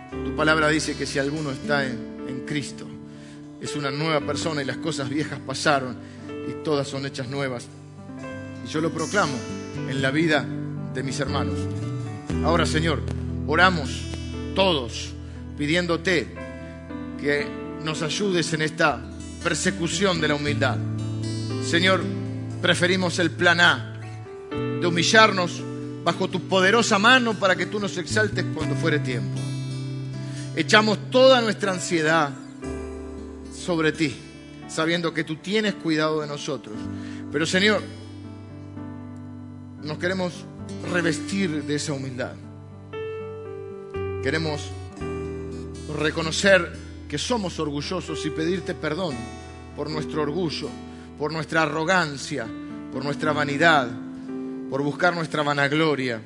Tu palabra dice que si alguno está en, en Cristo, es una nueva persona y las cosas viejas pasaron y todas son hechas nuevas. Y yo lo proclamo en la vida de mis hermanos. Ahora, Señor, oramos todos pidiéndote que nos ayudes en esta persecución de la humildad. Señor, preferimos el plan A, de humillarnos bajo tu poderosa mano para que tú nos exaltes cuando fuere tiempo. echamos toda nuestra ansiedad sobre ti, sabiendo que tú tienes cuidado de nosotros. Pero Señor, nos queremos revestir de esa humildad. Queremos reconocer que somos orgullosos y pedirte perdón por nuestro orgullo, por nuestra arrogancia, por nuestra vanidad, por buscar nuestra vanagloria,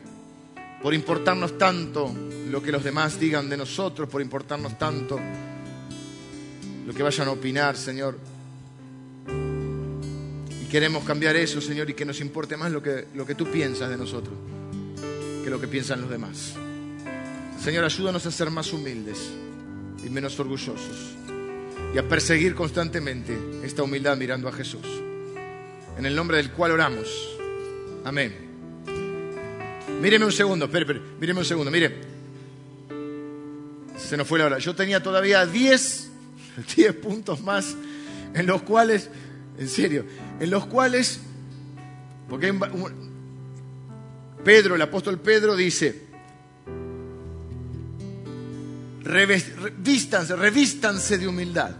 por importarnos tanto lo que los demás digan de nosotros, por importarnos tanto lo que vayan a opinar, Señor. Queremos cambiar eso, Señor, y que nos importe más lo que, lo que tú piensas de nosotros que lo que piensan los demás. Señor, ayúdanos a ser más humildes y menos orgullosos y a perseguir constantemente esta humildad mirando a Jesús. En el nombre del cual oramos. Amén. Míreme un segundo, espere, espere, míreme un segundo, mire. Se nos fue la hora. Yo tenía todavía 10, 10 puntos más en los cuales, en serio, en los cuales, porque Pedro, el apóstol Pedro dice, revístanse, revístanse de humildad.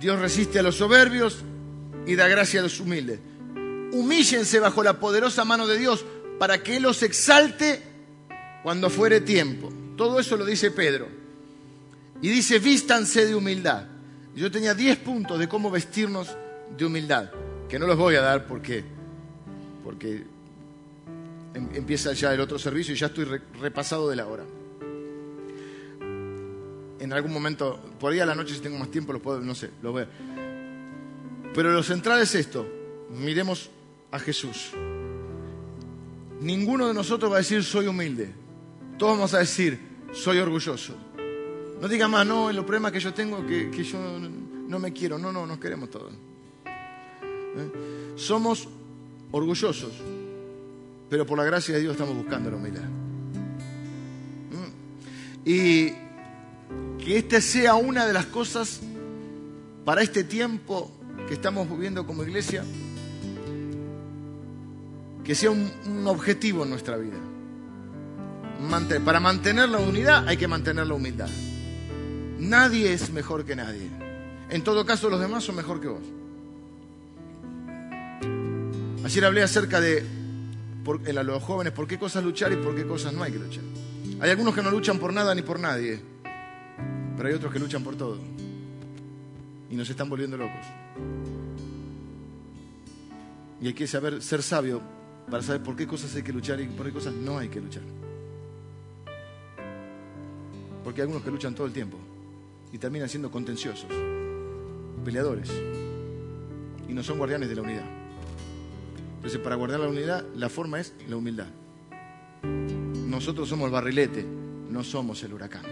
Dios resiste a los soberbios y da gracia a los humildes. Humíllense bajo la poderosa mano de Dios para que Él los exalte cuando fuere tiempo. Todo eso lo dice Pedro. Y dice, vístanse de humildad. Yo tenía 10 puntos de cómo vestirnos de humildad, que no los voy a dar porque, porque Em, empieza ya el otro servicio y ya estoy repasado de la hora. En algún momento, por ahí a la noche si tengo más tiempo, lo puedo, no sé, lo veo. Pero lo central es esto, miremos a Jesús. Ninguno de nosotros va a decir soy humilde. Todos vamos a decir soy orgulloso. No diga más, no, el problema que yo tengo que, que yo no me quiero. No, no, nos queremos todos. ¿Eh? Somos orgullosos pero por la gracia de Dios estamos buscando la humildad. Mm. Y que esta sea una de las cosas para este tiempo que estamos viviendo como iglesia, que sea un, objetivo en nuestra vida. para mantener la unidad hay que mantener la humildad. Nadie es mejor que nadie. En todo caso, los demás son mejor que vos. Ayer hablé acerca de a los jóvenes por qué cosas luchar y por qué cosas no hay que luchar. Hay algunos que no luchan por nada ni por nadie, pero hay otros que luchan por todo. Y nos están volviendo locos. Y hay que saber ser sabio para saber por qué cosas hay que luchar y por qué cosas no hay que luchar. Porque hay algunos que luchan todo el tiempo y terminan siendo contenciosos, peleadores, y no son guardianes de la unidad. Entonces, para guardar la unidad, la forma es la humildad. Nosotros somos el barrilete, no somos el huracán.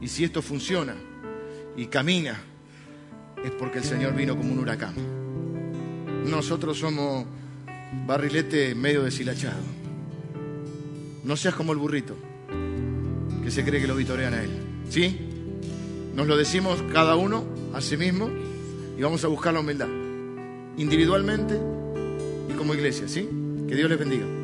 Y si esto funciona y camina, es porque el Señor vino como un huracán. Nosotros somos barrilete medio deshilachado. No seas como el burrito, que se cree que lo vitorean a él. ¿Sí? Nos lo decimos cada uno a sí mismo y vamos a buscar la humildad. Individualmente como iglesia, ¿sí? Que Dios les bendiga.